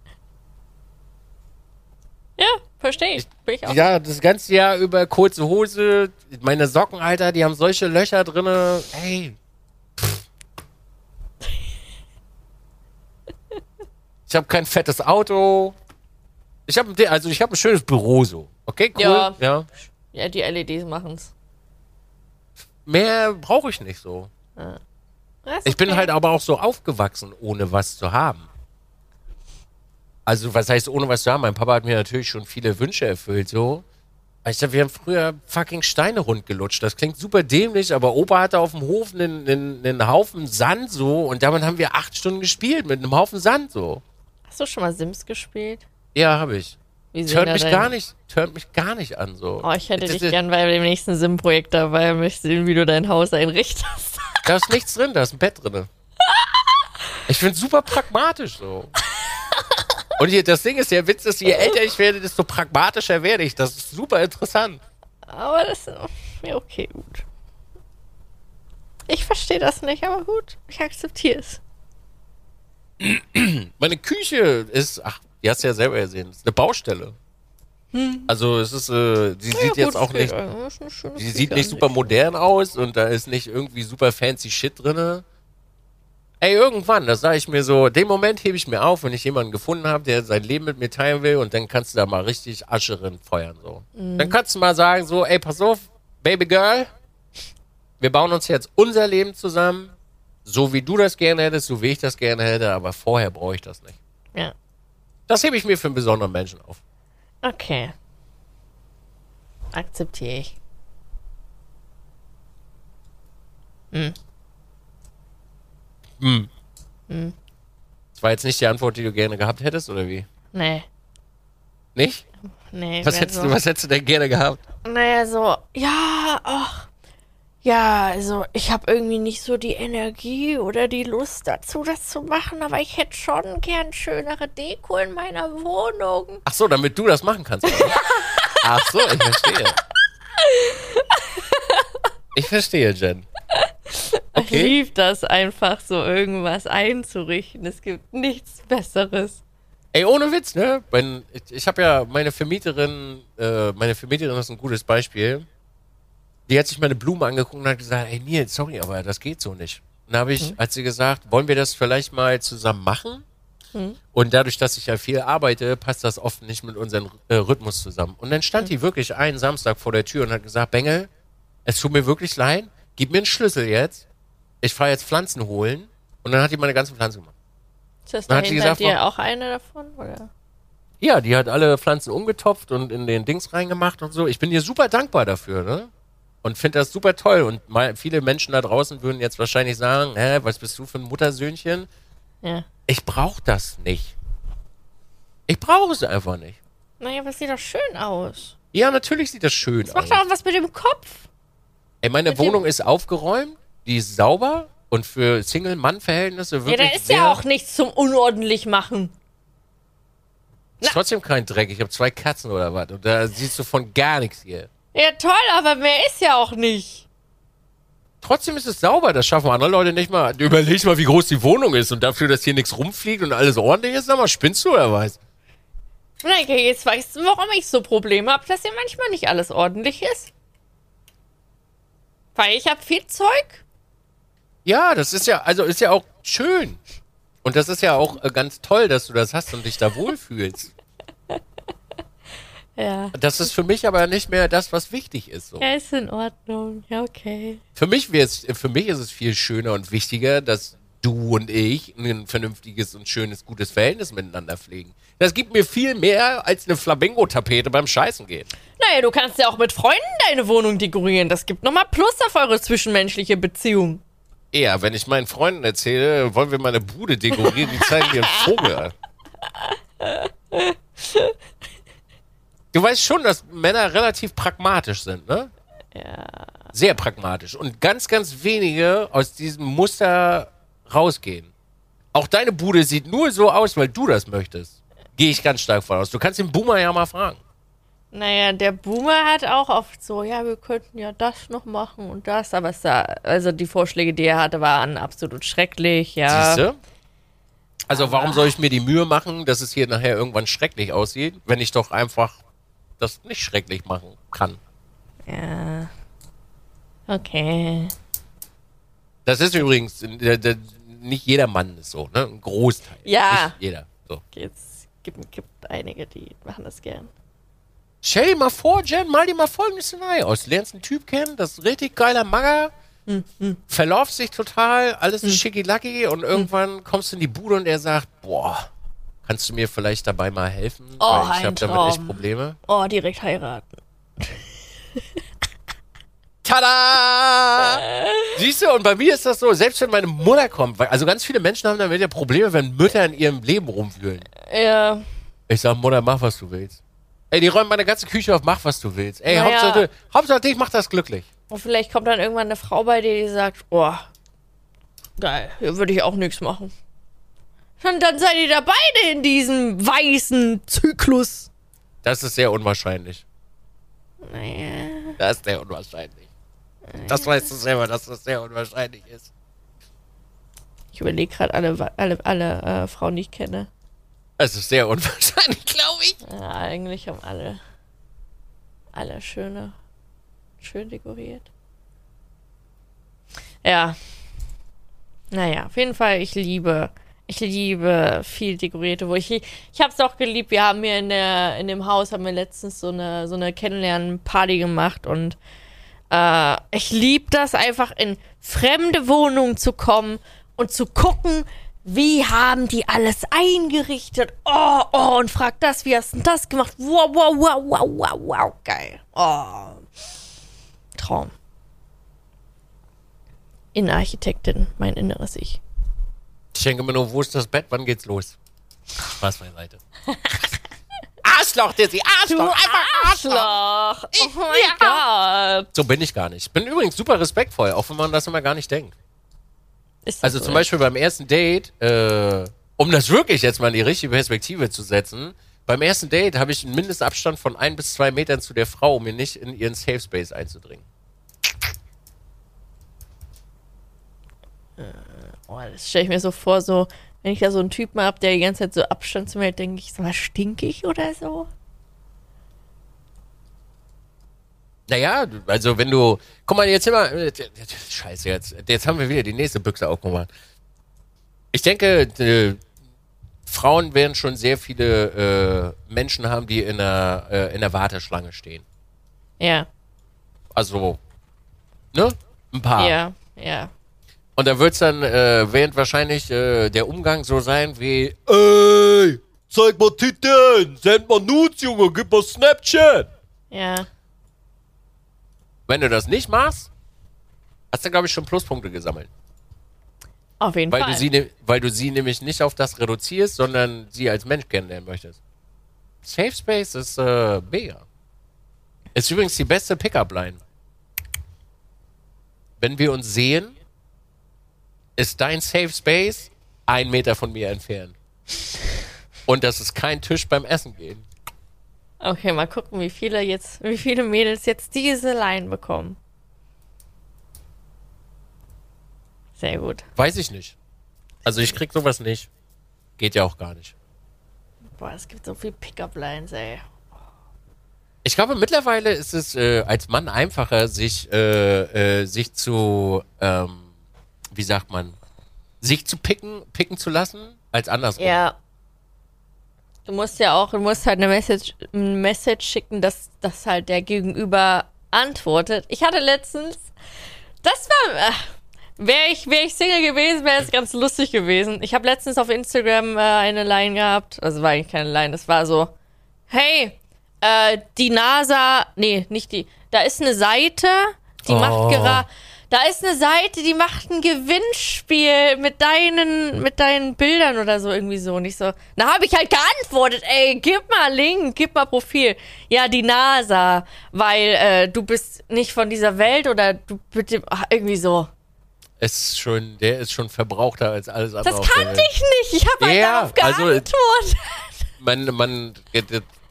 Ja, verstehe ich. Bin ich auch. Ja, das ganze Jahr über kurze Hose, meine Socken, Alter, die haben solche Löcher drinne. Ey. Ich habe kein fettes Auto. Ich habe also ich habe ein schönes Büro so. Okay, cool. Ja. ja. Ja, die LEDs machen's. Mehr brauche ich nicht so. Ja, ist Ich bin okay. halt aber auch so aufgewachsen, ohne was zu haben. Also, was heißt ohne was zu haben? Mein Papa hat mir natürlich schon viele Wünsche erfüllt, so. Ich sag, wir haben früher fucking Steine rundgelutscht. Das klingt super dämlich, aber Opa hatte auf dem Hof einen, einen, einen Haufen Sand so und damit haben wir acht Stunden gespielt mit einem Haufen Sand so. Hast du schon mal Sims gespielt? Ja, habe ich. Wie mich dein- gar nicht, hört mich gar nicht an so. Oh, ich hätte Das dich ist- gern bei dem nächsten Sim-Projekt dabei und möchte sehen, wie du dein Haus einrichtest. Da ist nichts drin, da ist ein Bett drin. Ich finde super pragmatisch so. Und hier, das Ding ist, der Witz ist, je älter ich werde, desto pragmatischer werde ich. Das ist super interessant. Aber das ist mir okay, gut. Ich verstehe das nicht, aber gut. Ich akzeptiere es. Meine Küche ist, ach, die hast du ja selber gesehen, ist eine Baustelle. Also es ist, äh, sie sieht jetzt auch nicht, sie sieht nicht super modern aus und da ist nicht irgendwie super fancy Shit drinne. Ey, irgendwann, das sage ich mir so, den Moment hebe ich mir auf, wenn ich jemanden gefunden habe, der sein Leben mit mir teilen will und dann kannst du da mal richtig Asche feuern, so. Dann kannst du mal sagen so, ey, pass auf, Baby Girl, wir bauen uns jetzt unser Leben zusammen, so wie du das gerne hättest, so wie ich das gerne hätte, aber vorher brauche ich das nicht. Ja. Das hebe ich mir für einen besonderen Menschen auf. Okay. Akzeptiere ich. Das war jetzt nicht die Antwort, die du gerne gehabt hättest, oder wie? Nee. Nicht? Nee. Was hättest, so. du, was hättest du denn gerne gehabt? Naja, so, ja, ach. Ja, also ich habe irgendwie nicht so die Energie oder die Lust dazu, das zu machen, aber ich hätte schon gern schönere Deko in meiner Wohnung. Ach so, damit du das machen kannst. oder? Ach so, ich verstehe. Ich verstehe, Jen. Ich Okay. lieb das einfach, so irgendwas einzurichten. Es gibt nichts Besseres. Ey, ohne Witz, ne? Wenn, ich ich habe ja meine Vermieterin, äh, meine Vermieterin ist ein gutes Beispiel. Die hat sich meine Blume angeguckt und hat gesagt, ey Nils, sorry, aber das geht so nicht. Und da habe ich, hat sie gesagt, wollen wir das vielleicht mal zusammen machen? Und dadurch, dass ich ja viel arbeite, passt das oft nicht mit unserem äh, Rhythmus zusammen. Und dann stand die wirklich einen Samstag vor der Tür und hat gesagt, Bengel, es tut mir wirklich leid, gib mir einen Schlüssel jetzt. Ich fahre jetzt Pflanzen holen. Und dann hat die meine ganzen Pflanzen gemacht. Ist das Dann da hat sie gesagt, dir auch eine davon? Oder? Ja, die hat alle Pflanzen umgetopft und in den Dings reingemacht und so. Ich bin ihr super dankbar dafür, ne? Und finde das super toll. Und mal, viele Menschen da draußen würden jetzt wahrscheinlich sagen, hä, was bist du für ein Muttersöhnchen? Ja. Ich brauche das nicht. Ich brauche es einfach nicht. Naja, aber es sieht doch schön aus. Ja, natürlich sieht das schön Das aus. macht doch auch was mit dem Kopf. Ey, meine mit Wohnung ist aufgeräumt, die ist sauber und für Single-Mann-Verhältnisse Ja, wirklich da ist ja auch nichts zum unordentlich machen. ist trotzdem kein Dreck. Ich habe zwei Katzen oder was und da siehst du von gar nichts hier. Ja, toll, aber mehr ist ja auch nicht. Trotzdem ist es sauber, das schaffen andere Leute nicht mal. Überleg mal, wie groß die Wohnung ist und dafür, dass hier nichts rumfliegt und alles ordentlich ist, sag mal, spinnst du oder was? Okay, jetzt weißt du, warum ich so Probleme habe, dass hier manchmal nicht alles ordentlich ist. Weil ich habe viel Zeug. Ja, das ist ja, also ist ja auch schön. Und das ist ja auch äh, ganz toll, dass du das hast und dich da wohlfühlst. Ja. Das ist für mich aber nicht mehr das, was wichtig ist. So. Ja, ist in Ordnung. Ja, okay. Für mich wär's, für mich ist es viel schöner und wichtiger, dass du und ich ein vernünftiges und schönes, gutes Verhältnis miteinander pflegen. Das gibt mir viel mehr als eine Flamingo-Tapete beim Scheißen gehen. Naja, du kannst ja auch mit Freunden deine Wohnung dekorieren. Das gibt nochmal Plus auf eure zwischenmenschliche Beziehung. Eher, wenn ich meinen Freunden erzähle, wollen wir meine Bude dekorieren, die zeigen mir einen Vogel. Du weißt schon, dass Männer relativ pragmatisch sind, ne? Ja. Sehr pragmatisch. Und ganz, ganz wenige aus diesem Muster rausgehen. Auch deine Bude sieht nur so aus, weil du das möchtest. Gehe ich ganz stark von aus. Du kannst den Boomer ja mal fragen. Naja, der Boomer hat auch oft so, ja, wir könnten ja das noch machen und das, aber es sah, also die Vorschläge, die er hatte, waren absolut schrecklich, ja. Siehst du? Also warum soll ich mir die Mühe machen, dass es hier nachher irgendwann schrecklich aussieht, wenn ich doch einfach das nicht schrecklich machen kann? Ja. Okay. Das ist übrigens, äh, äh, nicht jeder Mann ist so, ne? Ein Großteil. Ja. Nicht jeder. So. Jetzt gibt, gibt einige, die machen das gern. Stell dir mal vor, Jen, mal dir mal folgendes Szenario aus. Du lernst einen Typ kennen, das ist ein richtig geiler Magger, verläuft sich total, alles ist schickilacki und irgendwann kommst du in die Bude und er sagt, boah, kannst du mir vielleicht dabei mal helfen? Oh, Weil ich habe damit echt. Probleme. Oh, direkt heiraten. Tada! Siehst du, und bei mir ist das so, selbst wenn meine Mutter kommt, weil, also ganz viele Menschen haben damit ja Probleme, wenn Mütter in ihrem Leben rumwühlen. Ja. Ich sag, Mutter, mach, was du willst. Ey, die räumen meine ganze Küche auf, mach, was du willst. Ey, Naja. Hauptsache, Hauptsache dich macht das glücklich. Und vielleicht kommt dann irgendwann eine Frau bei dir, die sagt, oh, geil, hier würde ich auch nichts machen. Und dann seid ihr da beide in diesem weißen Zyklus. Das ist sehr unwahrscheinlich. Naja. Das ist sehr unwahrscheinlich. Das weißt du selber, dass das sehr unwahrscheinlich ist. Ich überlege gerade alle, alle, alle äh, Frauen, die ich kenne. Es ist sehr unwahrscheinlich, glaube ich. Ja, eigentlich haben alle, alle schöne, schön dekoriert. Ja. Naja, auf jeden Fall, ich liebe, ich liebe viel dekorierte, wo ich, ich habe es auch geliebt. Wir haben hier in der, in dem Haus haben wir letztens so eine, so eine Kennenlernen-Party gemacht und äh, ich liebe das einfach in fremde Wohnungen zu kommen und zu gucken, wie haben die alles eingerichtet? Oh, oh, und frag das, wie hast du das gemacht? Wow, wow, wow, wow, wow, wow, geil. Oh. Traum. Innenarchitektin, mein inneres Ich. Ich denke mir nur, wo ist das Bett? Wann geht's los? Spaß beiseite. Arschloch, Dizzy, Arschloch, einfach Arschloch. Oh mein Gott. So bin ich gar nicht. Ich bin übrigens super respektvoll, auch wenn man das immer gar nicht denkt. Also so? zum Beispiel beim ersten Date, äh, um das wirklich jetzt mal in die richtige Perspektive zu setzen, beim ersten Date habe ich einen Mindestabstand von ein bis zwei Metern zu der Frau, um mir nicht in ihren Safe Space einzudringen. Oh, das stelle ich mir so vor, so, wenn ich da so einen Typen habe, der die ganze Zeit so Abstand zu mir hält, denke ich, so was stinkig oder so? Naja, also wenn du, guck mal, jetzt immer, äh, scheiße, jetzt, jetzt haben wir wieder die nächste Büchse aufgemacht. Ich denke, äh, Frauen werden schon sehr viele äh, Menschen haben, die in der, äh, in der Warteschlange stehen. Ja, Also, ne? Ein paar. ja, ja. Und da wird's dann, äh, während wahrscheinlich äh, der Umgang so sein wie, ey, zeig mal Titten, send mal Nudes, Junge, gib mal Snapchat. Ja, Wenn du das nicht machst, hast du, glaube ich, schon Pluspunkte gesammelt. auf jeden Weil Fall. du, sie, ne- weil du sie nämlich nicht auf das reduzierst, sondern sie als Mensch kennenlernen möchtest. Safe Space ist äh, mega. Ist übrigens die beste Pickup-Line. Wenn wir uns sehen, ist dein Safe Space ein Meter von mir entfernt. Und das ist kein Tisch beim Essen gehen. okay, mal gucken, wie viele jetzt, wie viele Mädels jetzt diese Line bekommen. Sehr gut. Weiß ich nicht. Also ich krieg sowas nicht. Geht ja auch gar nicht. Boah, es gibt so viel Pickup-Lines, ey. Ich glaube, mittlerweile ist es äh, als Mann einfacher, sich, äh, äh, sich zu, ähm, wie sagt man, sich zu picken, picken zu lassen, als andersrum. Ja. Du musst ja auch, du musst halt eine Message, eine Message schicken, dass, dass halt der Gegenüber antwortet. Ich hatte letztens, das war, äh, Wäre ich, wär ich Single gewesen, wäre es ganz lustig gewesen. Ich habe letztens auf Instagram äh, eine Line gehabt. Also war eigentlich keine Line, das war so, hey, äh, die NASA, nee, nicht die, da ist eine Seite, die Oh. macht gerade, da ist eine Seite, die macht ein Gewinnspiel mit deinen, mit deinen Bildern oder so irgendwie so. Und ich so, na habe ich halt geantwortet, ey, gib mal Link, gib mal Profil. Ja, die NASA, weil äh, du bist nicht von dieser Welt oder du bitte, ach, irgendwie so. Es ist schon, der ist schon verbrauchter als alles andere. Das kannte ich nicht. Ich habe halt Ja, darauf also- geantwortet. Man, man,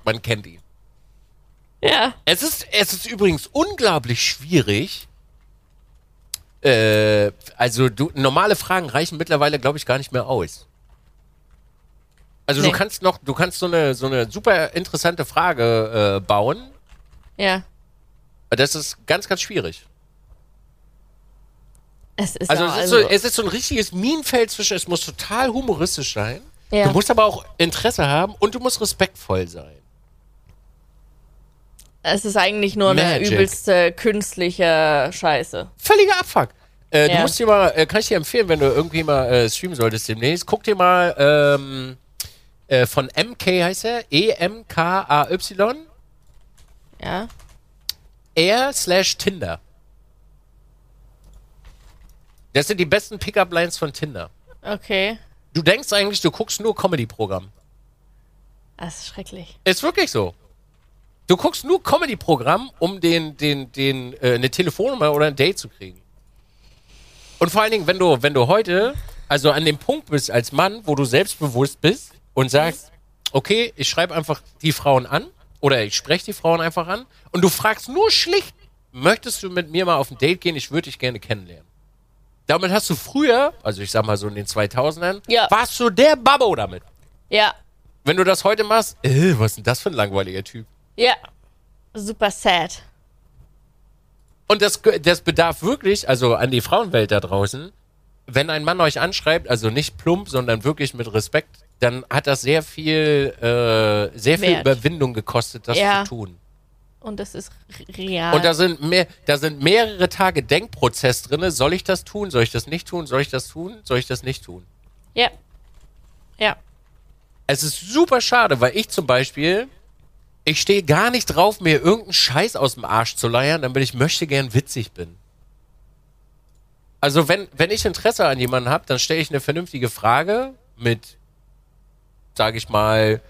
man kennt ihn. ja. Es ist, es ist übrigens unglaublich schwierig. Äh, also du, normale Fragen reichen mittlerweile, glaube ich, gar nicht mehr aus. Also Nee. du kannst noch, du kannst so eine, so eine super interessante Frage äh, bauen. Ja. Das ist ganz, ganz schwierig. Es ist Also, es, ist so, es ist so ein richtiges Minenfeld zwischen, es muss total humoristisch sein. Ja. Du musst aber auch Interesse haben und du musst respektvoll sein. Es ist eigentlich nur eine Magic. übelste künstliche Scheiße. Völliger Abfuck. Äh, Du Ja. musst dir mal, äh, kann ich dir empfehlen, wenn du irgendwie mal äh, streamen solltest demnächst, guck dir mal ähm, äh, von MK heißt er, E-M-K-A-Y, Ja. R slash Tinder. Das sind die besten Pickup-Lines von Tinder. Okay. Du denkst eigentlich, du guckst nur Comedy-Programm. Das ist schrecklich. Ist wirklich so. Du guckst nur Comedy-Programm, um den, den, den, äh, eine Telefonnummer oder ein Date zu kriegen. Und vor allen Dingen, wenn du, wenn du heute, also an dem Punkt bist als Mann, wo du selbstbewusst bist und sagst, okay, ich schreibe einfach die Frauen an oder ich spreche die Frauen einfach an und du fragst nur schlicht, möchtest du mit mir mal auf ein Date gehen? Ich würde dich gerne kennenlernen. Damit hast du früher, also ich sag mal so in den 2000ern, Ja. warst du der Babbo damit. Ja. Wenn du das heute machst, äh, was ist denn das für ein langweiliger Typ? Ja. Super sad. Und das, das bedarf wirklich, also an die Frauenwelt da draußen, wenn ein Mann euch anschreibt, also nicht plump, sondern wirklich mit Respekt, dann hat das sehr viel, äh, sehr viel. Überwindung gekostet, das Ja. zu tun. Und das ist real. Und da sind mehr, da sind mehrere Tage Denkprozess drinne. Soll ich das tun? Soll ich das nicht tun? Soll ich das tun? Soll ich das nicht tun? ja. Ja. Es ist super schade, weil ich zum Beispiel, ich stehe gar nicht drauf, mir irgendeinen Scheiß aus dem Arsch zu leiern, damit ich möchte gern witzig bin. Also wenn, wenn ich Interesse an jemanden habe, dann stelle ich eine vernünftige Frage mit, sage ich mal,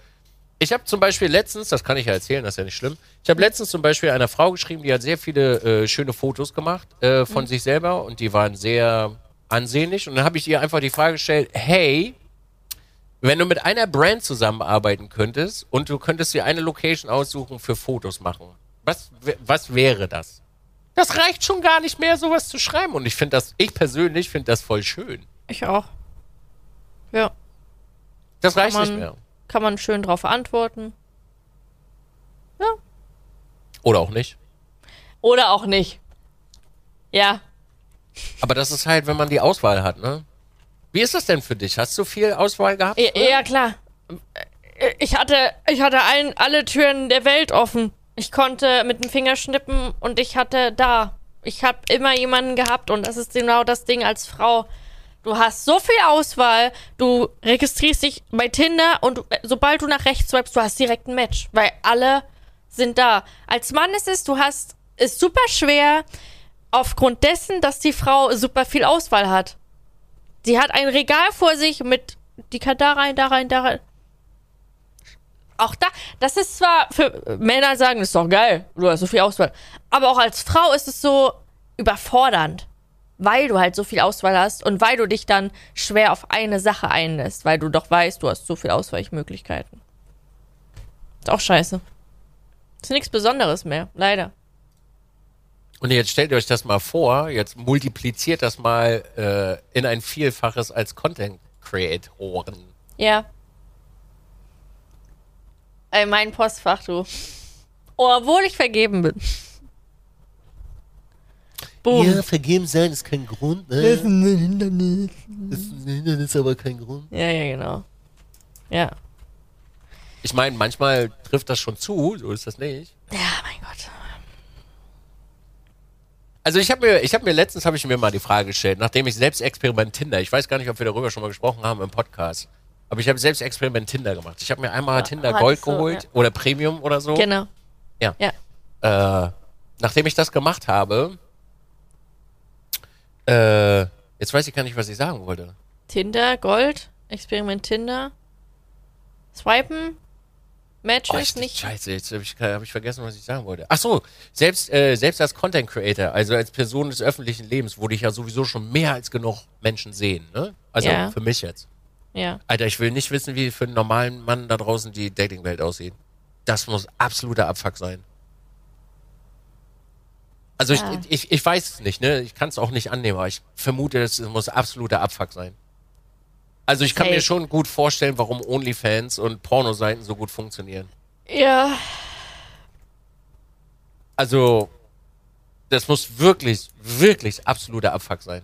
ich habe zum Beispiel letztens, das kann ich ja erzählen, das ist ja nicht schlimm, ich habe letztens zum Beispiel einer Frau geschrieben, die hat sehr viele äh, schöne Fotos gemacht äh, von sich selber und die waren sehr ansehnlich. Und dann habe ich ihr einfach die Frage gestellt, hey, wenn du mit einer Brand zusammenarbeiten könntest und du könntest dir eine Location aussuchen für Fotos machen, was, was wäre das? Das reicht schon gar nicht mehr, sowas zu schreiben. Und ich finde das, ich persönlich finde das voll schön. Ich auch. Ja. Das reicht man- nicht mehr. Kann man schön drauf antworten. Oder auch nicht. Oder auch nicht. Ja. Aber das ist halt, wenn man die Auswahl hat, ne? Wie ist das denn für dich? Hast du viel Auswahl gehabt? Ja, ja, klar. Ich hatte, ich hatte allen, alle Türen der Welt offen. Ich konnte mit dem Finger schnippen und ich hatte da. Ich habe immer jemanden gehabt und das ist genau das Ding als Frau. Du hast so viel Auswahl, du registrierst dich bei Tinder und sobald du nach rechts swipest, du hast direkt ein Match, weil alle sind da. Als Mann ist es, du hast, ist super schwer, aufgrund dessen, dass die Frau super viel Auswahl hat. Sie hat ein Regal vor sich mit, die kann da rein, da rein, da rein. Auch da, das ist zwar für Männer sagen, das ist doch geil, du hast so viel Auswahl. Aber auch als Frau ist es so überfordernd, weil du halt so viel Auswahl hast und weil du dich dann schwer auf eine Sache einlässt, weil du doch weißt, du hast so viel Ausweichmöglichkeiten. Ist auch scheiße. Ist nichts Besonderes mehr, leider. Und jetzt stellt ihr euch das mal vor, jetzt multipliziert das mal äh, in ein Vielfaches als Content-Creatoren. Ja. Ey, mein Postfach, du. Oh, obwohl ich vergeben bin. Boom. vergeben sein ist kein Grund, ne? ist ein Hindernis. Das ist ein Hindernis, aber kein Grund. Ja, ja, genau. Ja. Ich meine, manchmal trifft das schon zu, so ist das nicht. Ja. Also ich habe mir, ich habe mir letztens habe ich mir mal die Frage gestellt, nachdem ich selbst Experiment Tinder, ich weiß gar nicht, ob wir darüber schon mal gesprochen haben im Podcast, aber ich habe selbst Experiment Tinder gemacht. Ich habe mir einmal Tinder hattest Gold du, geholt ja. oder Premium oder so. Genau. Ja. Ja. Äh, nachdem ich das gemacht habe, äh, jetzt weiß ich gar nicht, was ich sagen wollte. Tinder, Gold, Experiment Tinder. Swipen, Matches Oh, ich, nicht. Scheiße, jetzt habe ich, hab ich vergessen, was ich sagen wollte. Ach so, selbst, äh, selbst als Content Creator, also als Person des öffentlichen Lebens, wo dich ja sowieso schon mehr als genug Menschen sehen, ne? Also Ja. für mich jetzt. Ja. Alter, ich will nicht wissen, wie für einen normalen Mann da draußen die Datingwelt aussieht. Das muss absoluter Abfuck sein. Also Ja. ich, ich, ich weiß es nicht, ne? Ich kann es auch nicht annehmen, aber ich vermute, es muss absoluter Abfuck sein. Also ich kann Safe. mir schon gut vorstellen, warum OnlyFans und Pornoseiten so gut funktionieren. Ja. Also, das muss wirklich, wirklich absoluter Abfuck sein.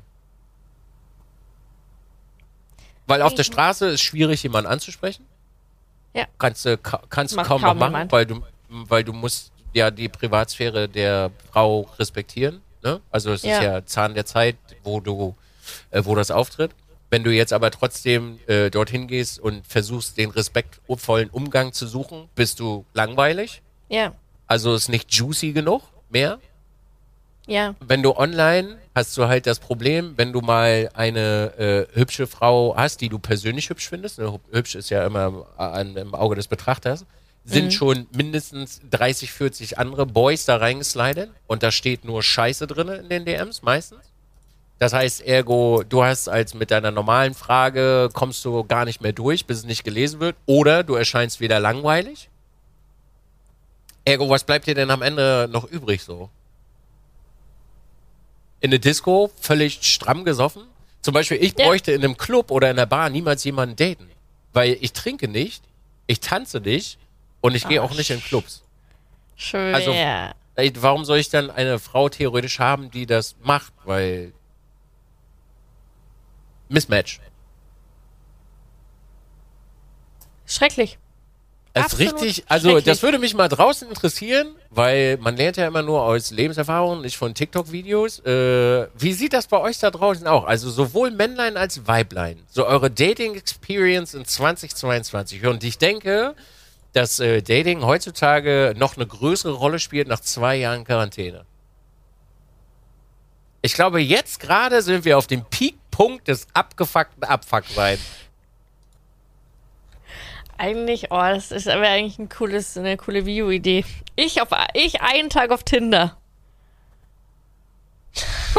Weil auf der Straße ist schwierig, jemanden anzusprechen. Ja. Kannst du, ka- kannst Macht kaum noch kaum machen, weil du, weil du musst ja die Privatsphäre der Frau respektieren. Ne? Also es Ja. ist ja Zahn der Zeit, wo du, äh, wo das auftritt. Wenn du jetzt aber trotzdem äh, dorthin gehst und versuchst, den respektvollen Umgang zu suchen, bist du langweilig. Ja. Also ist nicht juicy genug mehr. Ja. Wenn du online hast du halt das Problem, wenn du mal eine äh, hübsche Frau hast, die du persönlich hübsch findest, ne, hübsch ist ja immer an, im Auge des Betrachters, sind schon mindestens 30, 40 andere Boys da reingeslidet und da steht nur Scheiße drin in den DMs meistens. Das heißt, ergo, du hast als mit deiner normalen Frage, kommst du gar nicht mehr durch, bis es nicht gelesen wird, oder du erscheinst wieder langweilig. Ergo, was bleibt dir denn am Ende noch übrig so? In eine Disco, völlig stramm gesoffen? Zum Beispiel, ich bräuchte in einem Club oder in der Bar niemals jemanden daten. Weil ich trinke nicht, ich tanze nicht und ich gehe auch nicht in Clubs. Schwer. Also- warum soll ich dann eine Frau theoretisch haben, die das macht? Weil. Mismatch. Schrecklich. Das ist richtig, also das würde mich mal draußen interessieren, weil man lernt ja immer nur aus Lebenserfahrungen, nicht von TikTok-Videos. Äh, wie sieht das bei euch da draußen auch? Also sowohl Männlein als Weiblein. So eure Dating-Experience in 2022. Und ich denke, dass äh, Dating heutzutage noch eine größere Rolle spielt nach zwei Jahren Quarantäne. Ich glaube, jetzt gerade sind wir auf dem Peakpunkt des abgefuckten Abfuckseins. Eigentlich, oh, das ist aber eigentlich ein cooles, eine coole Video-Idee. Ich auf ich einen Tag auf Tinder.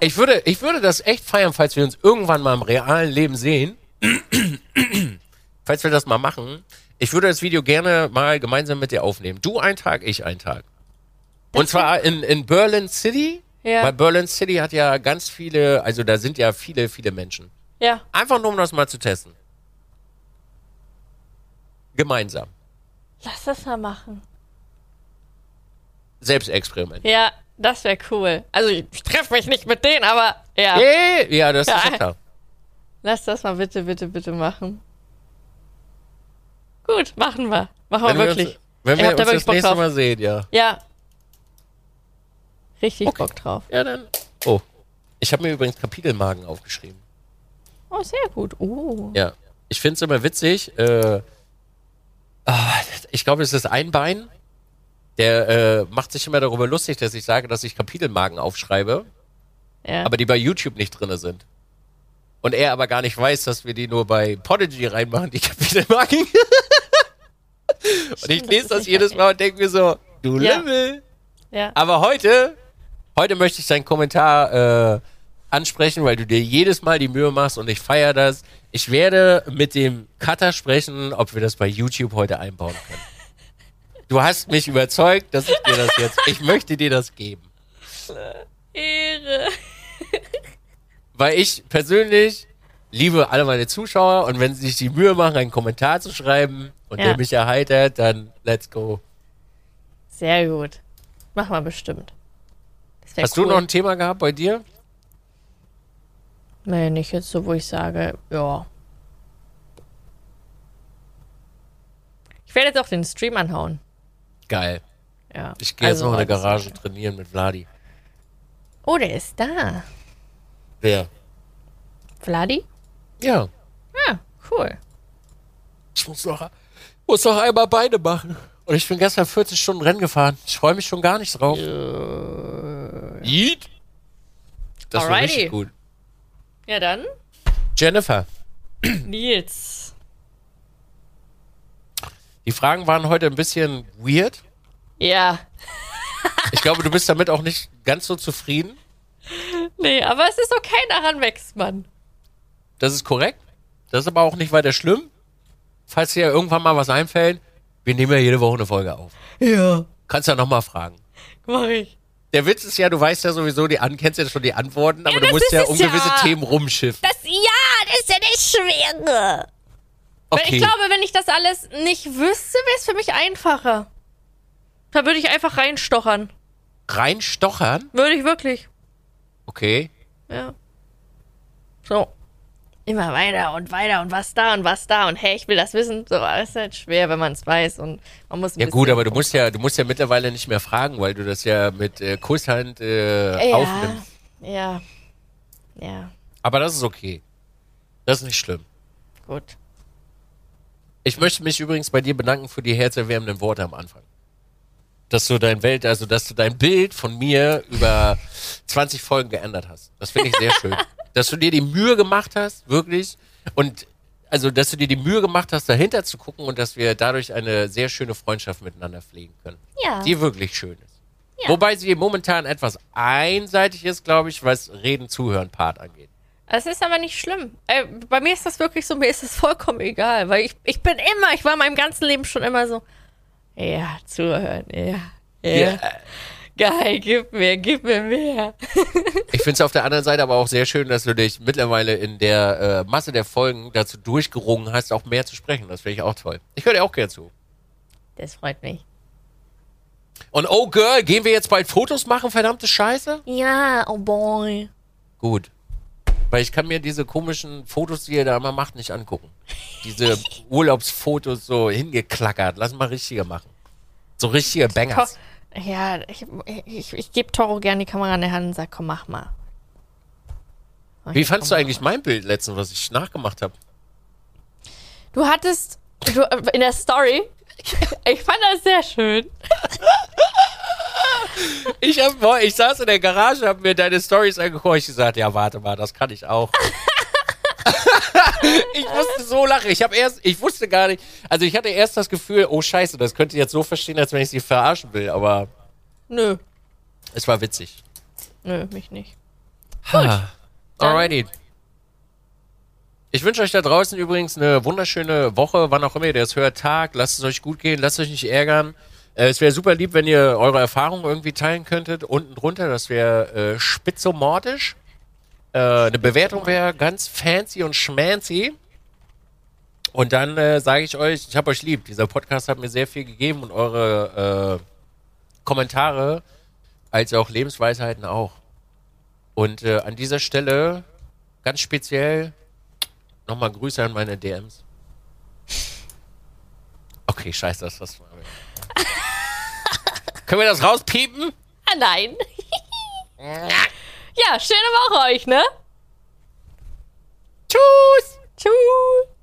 Ich würde, ich würde das echt feiern, falls wir uns irgendwann mal im realen Leben sehen. falls wir das mal machen. Ich würde das Video gerne mal gemeinsam mit dir aufnehmen. Du einen Tag, ich einen Tag. Und zwar in, in Berlin City. Ja. Weil Berlin City hat ja ganz viele, also da sind ja viele, viele Menschen. Ja. Einfach nur, um das mal zu testen. Gemeinsam. Lass das mal machen. Selbstexperiment. Ja, das wäre cool. Also ich, ich treffe mich nicht mit denen, aber ja. Hey, ja, das ist Ja. ja klar. Lass das mal bitte, bitte, bitte machen. Gut, machen wir. Machen wir Wenn wir wirklich. uns, wenn Ich wir uns wirklich das nächste drauf. Mal sehen, ja. Ja. Richtig Okay. Bock drauf. Ja, dann. Oh. Ich habe mir übrigens Kapitelmarken aufgeschrieben. Oh, sehr gut. Oh. Ja. Ich finde es immer witzig. Äh, ah, ich glaube, es ist ein Bein. Der äh, macht sich immer darüber lustig, dass ich sage, dass ich Kapitelmarken aufschreibe, Ja. aber die bei YouTube nicht drinne sind. Und er aber gar nicht weiß, dass wir die nur bei Podigy reinmachen, die Kapitelmarken. und ich lese das jedes Mal und denke mir so, du Ja. Limmel. ja. Aber heute, heute möchte ich deinen Kommentar äh, ansprechen, weil du dir jedes Mal die Mühe machst und ich feiere das. Ich werde mit dem Cutter sprechen, ob wir das bei YouTube heute einbauen können. Du hast mich überzeugt, dass ich dir das jetzt, ich möchte dir das geben. Ehre. Weil ich persönlich liebe alle meine Zuschauer und wenn sie sich die Mühe machen, einen Kommentar zu schreiben und Ja. der mich erheitert, dann let's go. Sehr gut. Machen wir bestimmt. Hast cool. du noch ein Thema gehabt bei dir? Nee, nicht jetzt so, wo ich sage, ja. Ich werde jetzt auch den Stream anhauen. Geil. Ja. Ich gehe jetzt Also, noch in der Garage trainieren mit Vladi. Oh, der ist da. Wer? Vladi? Ja. Ja, cool. Ich muss noch, muss noch einmal Beine machen. Und ich bin gestern 40 Stunden Rennen gefahren. Ich freue mich schon gar nicht drauf. Yeet. Das war richtig gut. Ja, dann Jennifer, Nils. die Fragen waren heute ein bisschen weird. Ja. Ich glaube, du bist damit auch nicht ganz so zufrieden. Nee, aber es ist okay, daran wächst man. Das ist korrekt. Das ist aber auch nicht weiter schlimm. Falls dir irgendwann mal was einfällt, wir nehmen ja jede Woche eine Folge auf. Ja. Kannst ja nochmal fragen. Mach ich. Der Witz ist ja, du weißt ja sowieso die an, kennst ja schon die Antworten, aber du das musst ja um ja. gewisse Themen rumschiffen. Das, ja, das ist ja das Schwere. Weil Okay. Ich glaube, wenn ich das alles nicht wüsste, wäre es für mich einfacher. Da würde ich einfach reinstochern. Reinstochern? Würde ich wirklich. Okay. Ja. So. Immer weiter und weiter und was da und was da und hey, ich will das wissen. So, das ist halt schwer, wenn man es weiß und man muss Ja gut, aber du musst ja, du musst ja mittlerweile nicht mehr fragen, weil du das ja mit äh, Kusshand äh, ja, aufnimmst. Ja. Ja, Aber das ist okay. Das ist nicht schlimm. gut. Ich möchte mich übrigens bei dir bedanken für die herzerwärmenden Worte am Anfang. Dass du dein Welt, also dass du dein Bild von mir über 20 Folgen geändert hast. Das finde ich sehr schön. dass du dir die Mühe gemacht hast, wirklich. Und also, dass du dir die Mühe gemacht hast, dahinter zu gucken und dass wir dadurch eine sehr schöne Freundschaft miteinander pflegen können. Ja. Die wirklich schön ist. Ja. Wobei sie momentan etwas einseitig ist, glaube ich, was Reden, Zuhören, Part angeht. Es ist aber nicht schlimm. Äh, bei mir ist das wirklich so, mir ist es vollkommen egal, weil ich, ich bin immer, ich war in meinem ganzen Leben schon immer so, ja, zuhören, ja, ja. Ja. Geil, gib mir, gib mir mehr. Ich finde es auf der anderen Seite aber auch sehr schön, dass du dich mittlerweile in der äh, Masse der Folgen dazu durchgerungen hast, auch mehr zu sprechen. Das finde ich auch toll. Ich höre dir auch gerne zu. Das freut mich. Und oh Girl, gehen wir jetzt bald Fotos machen, verdammte Scheiße? Ja, oh boy. Gut. Weil ich kann mir diese komischen Fotos, die ihr da immer macht, nicht angucken. Diese Urlaubsfotos so hingeklackert. Lass mal richtige machen. So richtige Bangers. Ja, ich, ich, ich gebe Toro gerne die Kamera in die Hand und sag, komm, mach mal. Mach Wie fandst du eigentlich mein Bild letztens, was ich nachgemacht habe? Du hattest du, äh, in der Story, ich fand das sehr schön. Ich, hab, ich saß in der Garage, hab mir deine Stories angeguckt. Ich gesagt, ja, warte mal, das kann ich auch. ich musste so lachen. Ich habe erst, ich wusste gar nicht. Also ich hatte erst das Gefühl, oh Scheiße, das könnte ich jetzt so verstehen, als wenn ich sie verarschen will. Aber Nö, es war witzig. nö, mich nicht. Ha. Alrighty. Ich wünsche euch da draußen übrigens eine wunderschöne Woche, wann auch immer ihr das hört, Tag. Lasst es euch gut gehen, lasst euch nicht ärgern. Äh, es wäre super lieb, wenn ihr eure Erfahrungen irgendwie teilen könntet. Unten drunter, das wäre äh, spitzomortisch. Äh, eine Bewertung wäre ganz fancy und schmancy. Und dann äh, sage ich euch, ich habe euch lieb. Dieser Podcast hat mir sehr viel gegeben und eure äh, Kommentare als auch Lebensweisheiten auch. Und äh, an dieser Stelle ganz speziell nochmal Grüße an meine DMs. Okay, scheiße, das was. Können wir das rauspiepen? Ah, nein. ja, schöne Woche euch, ne? Tschüss! Tschüss.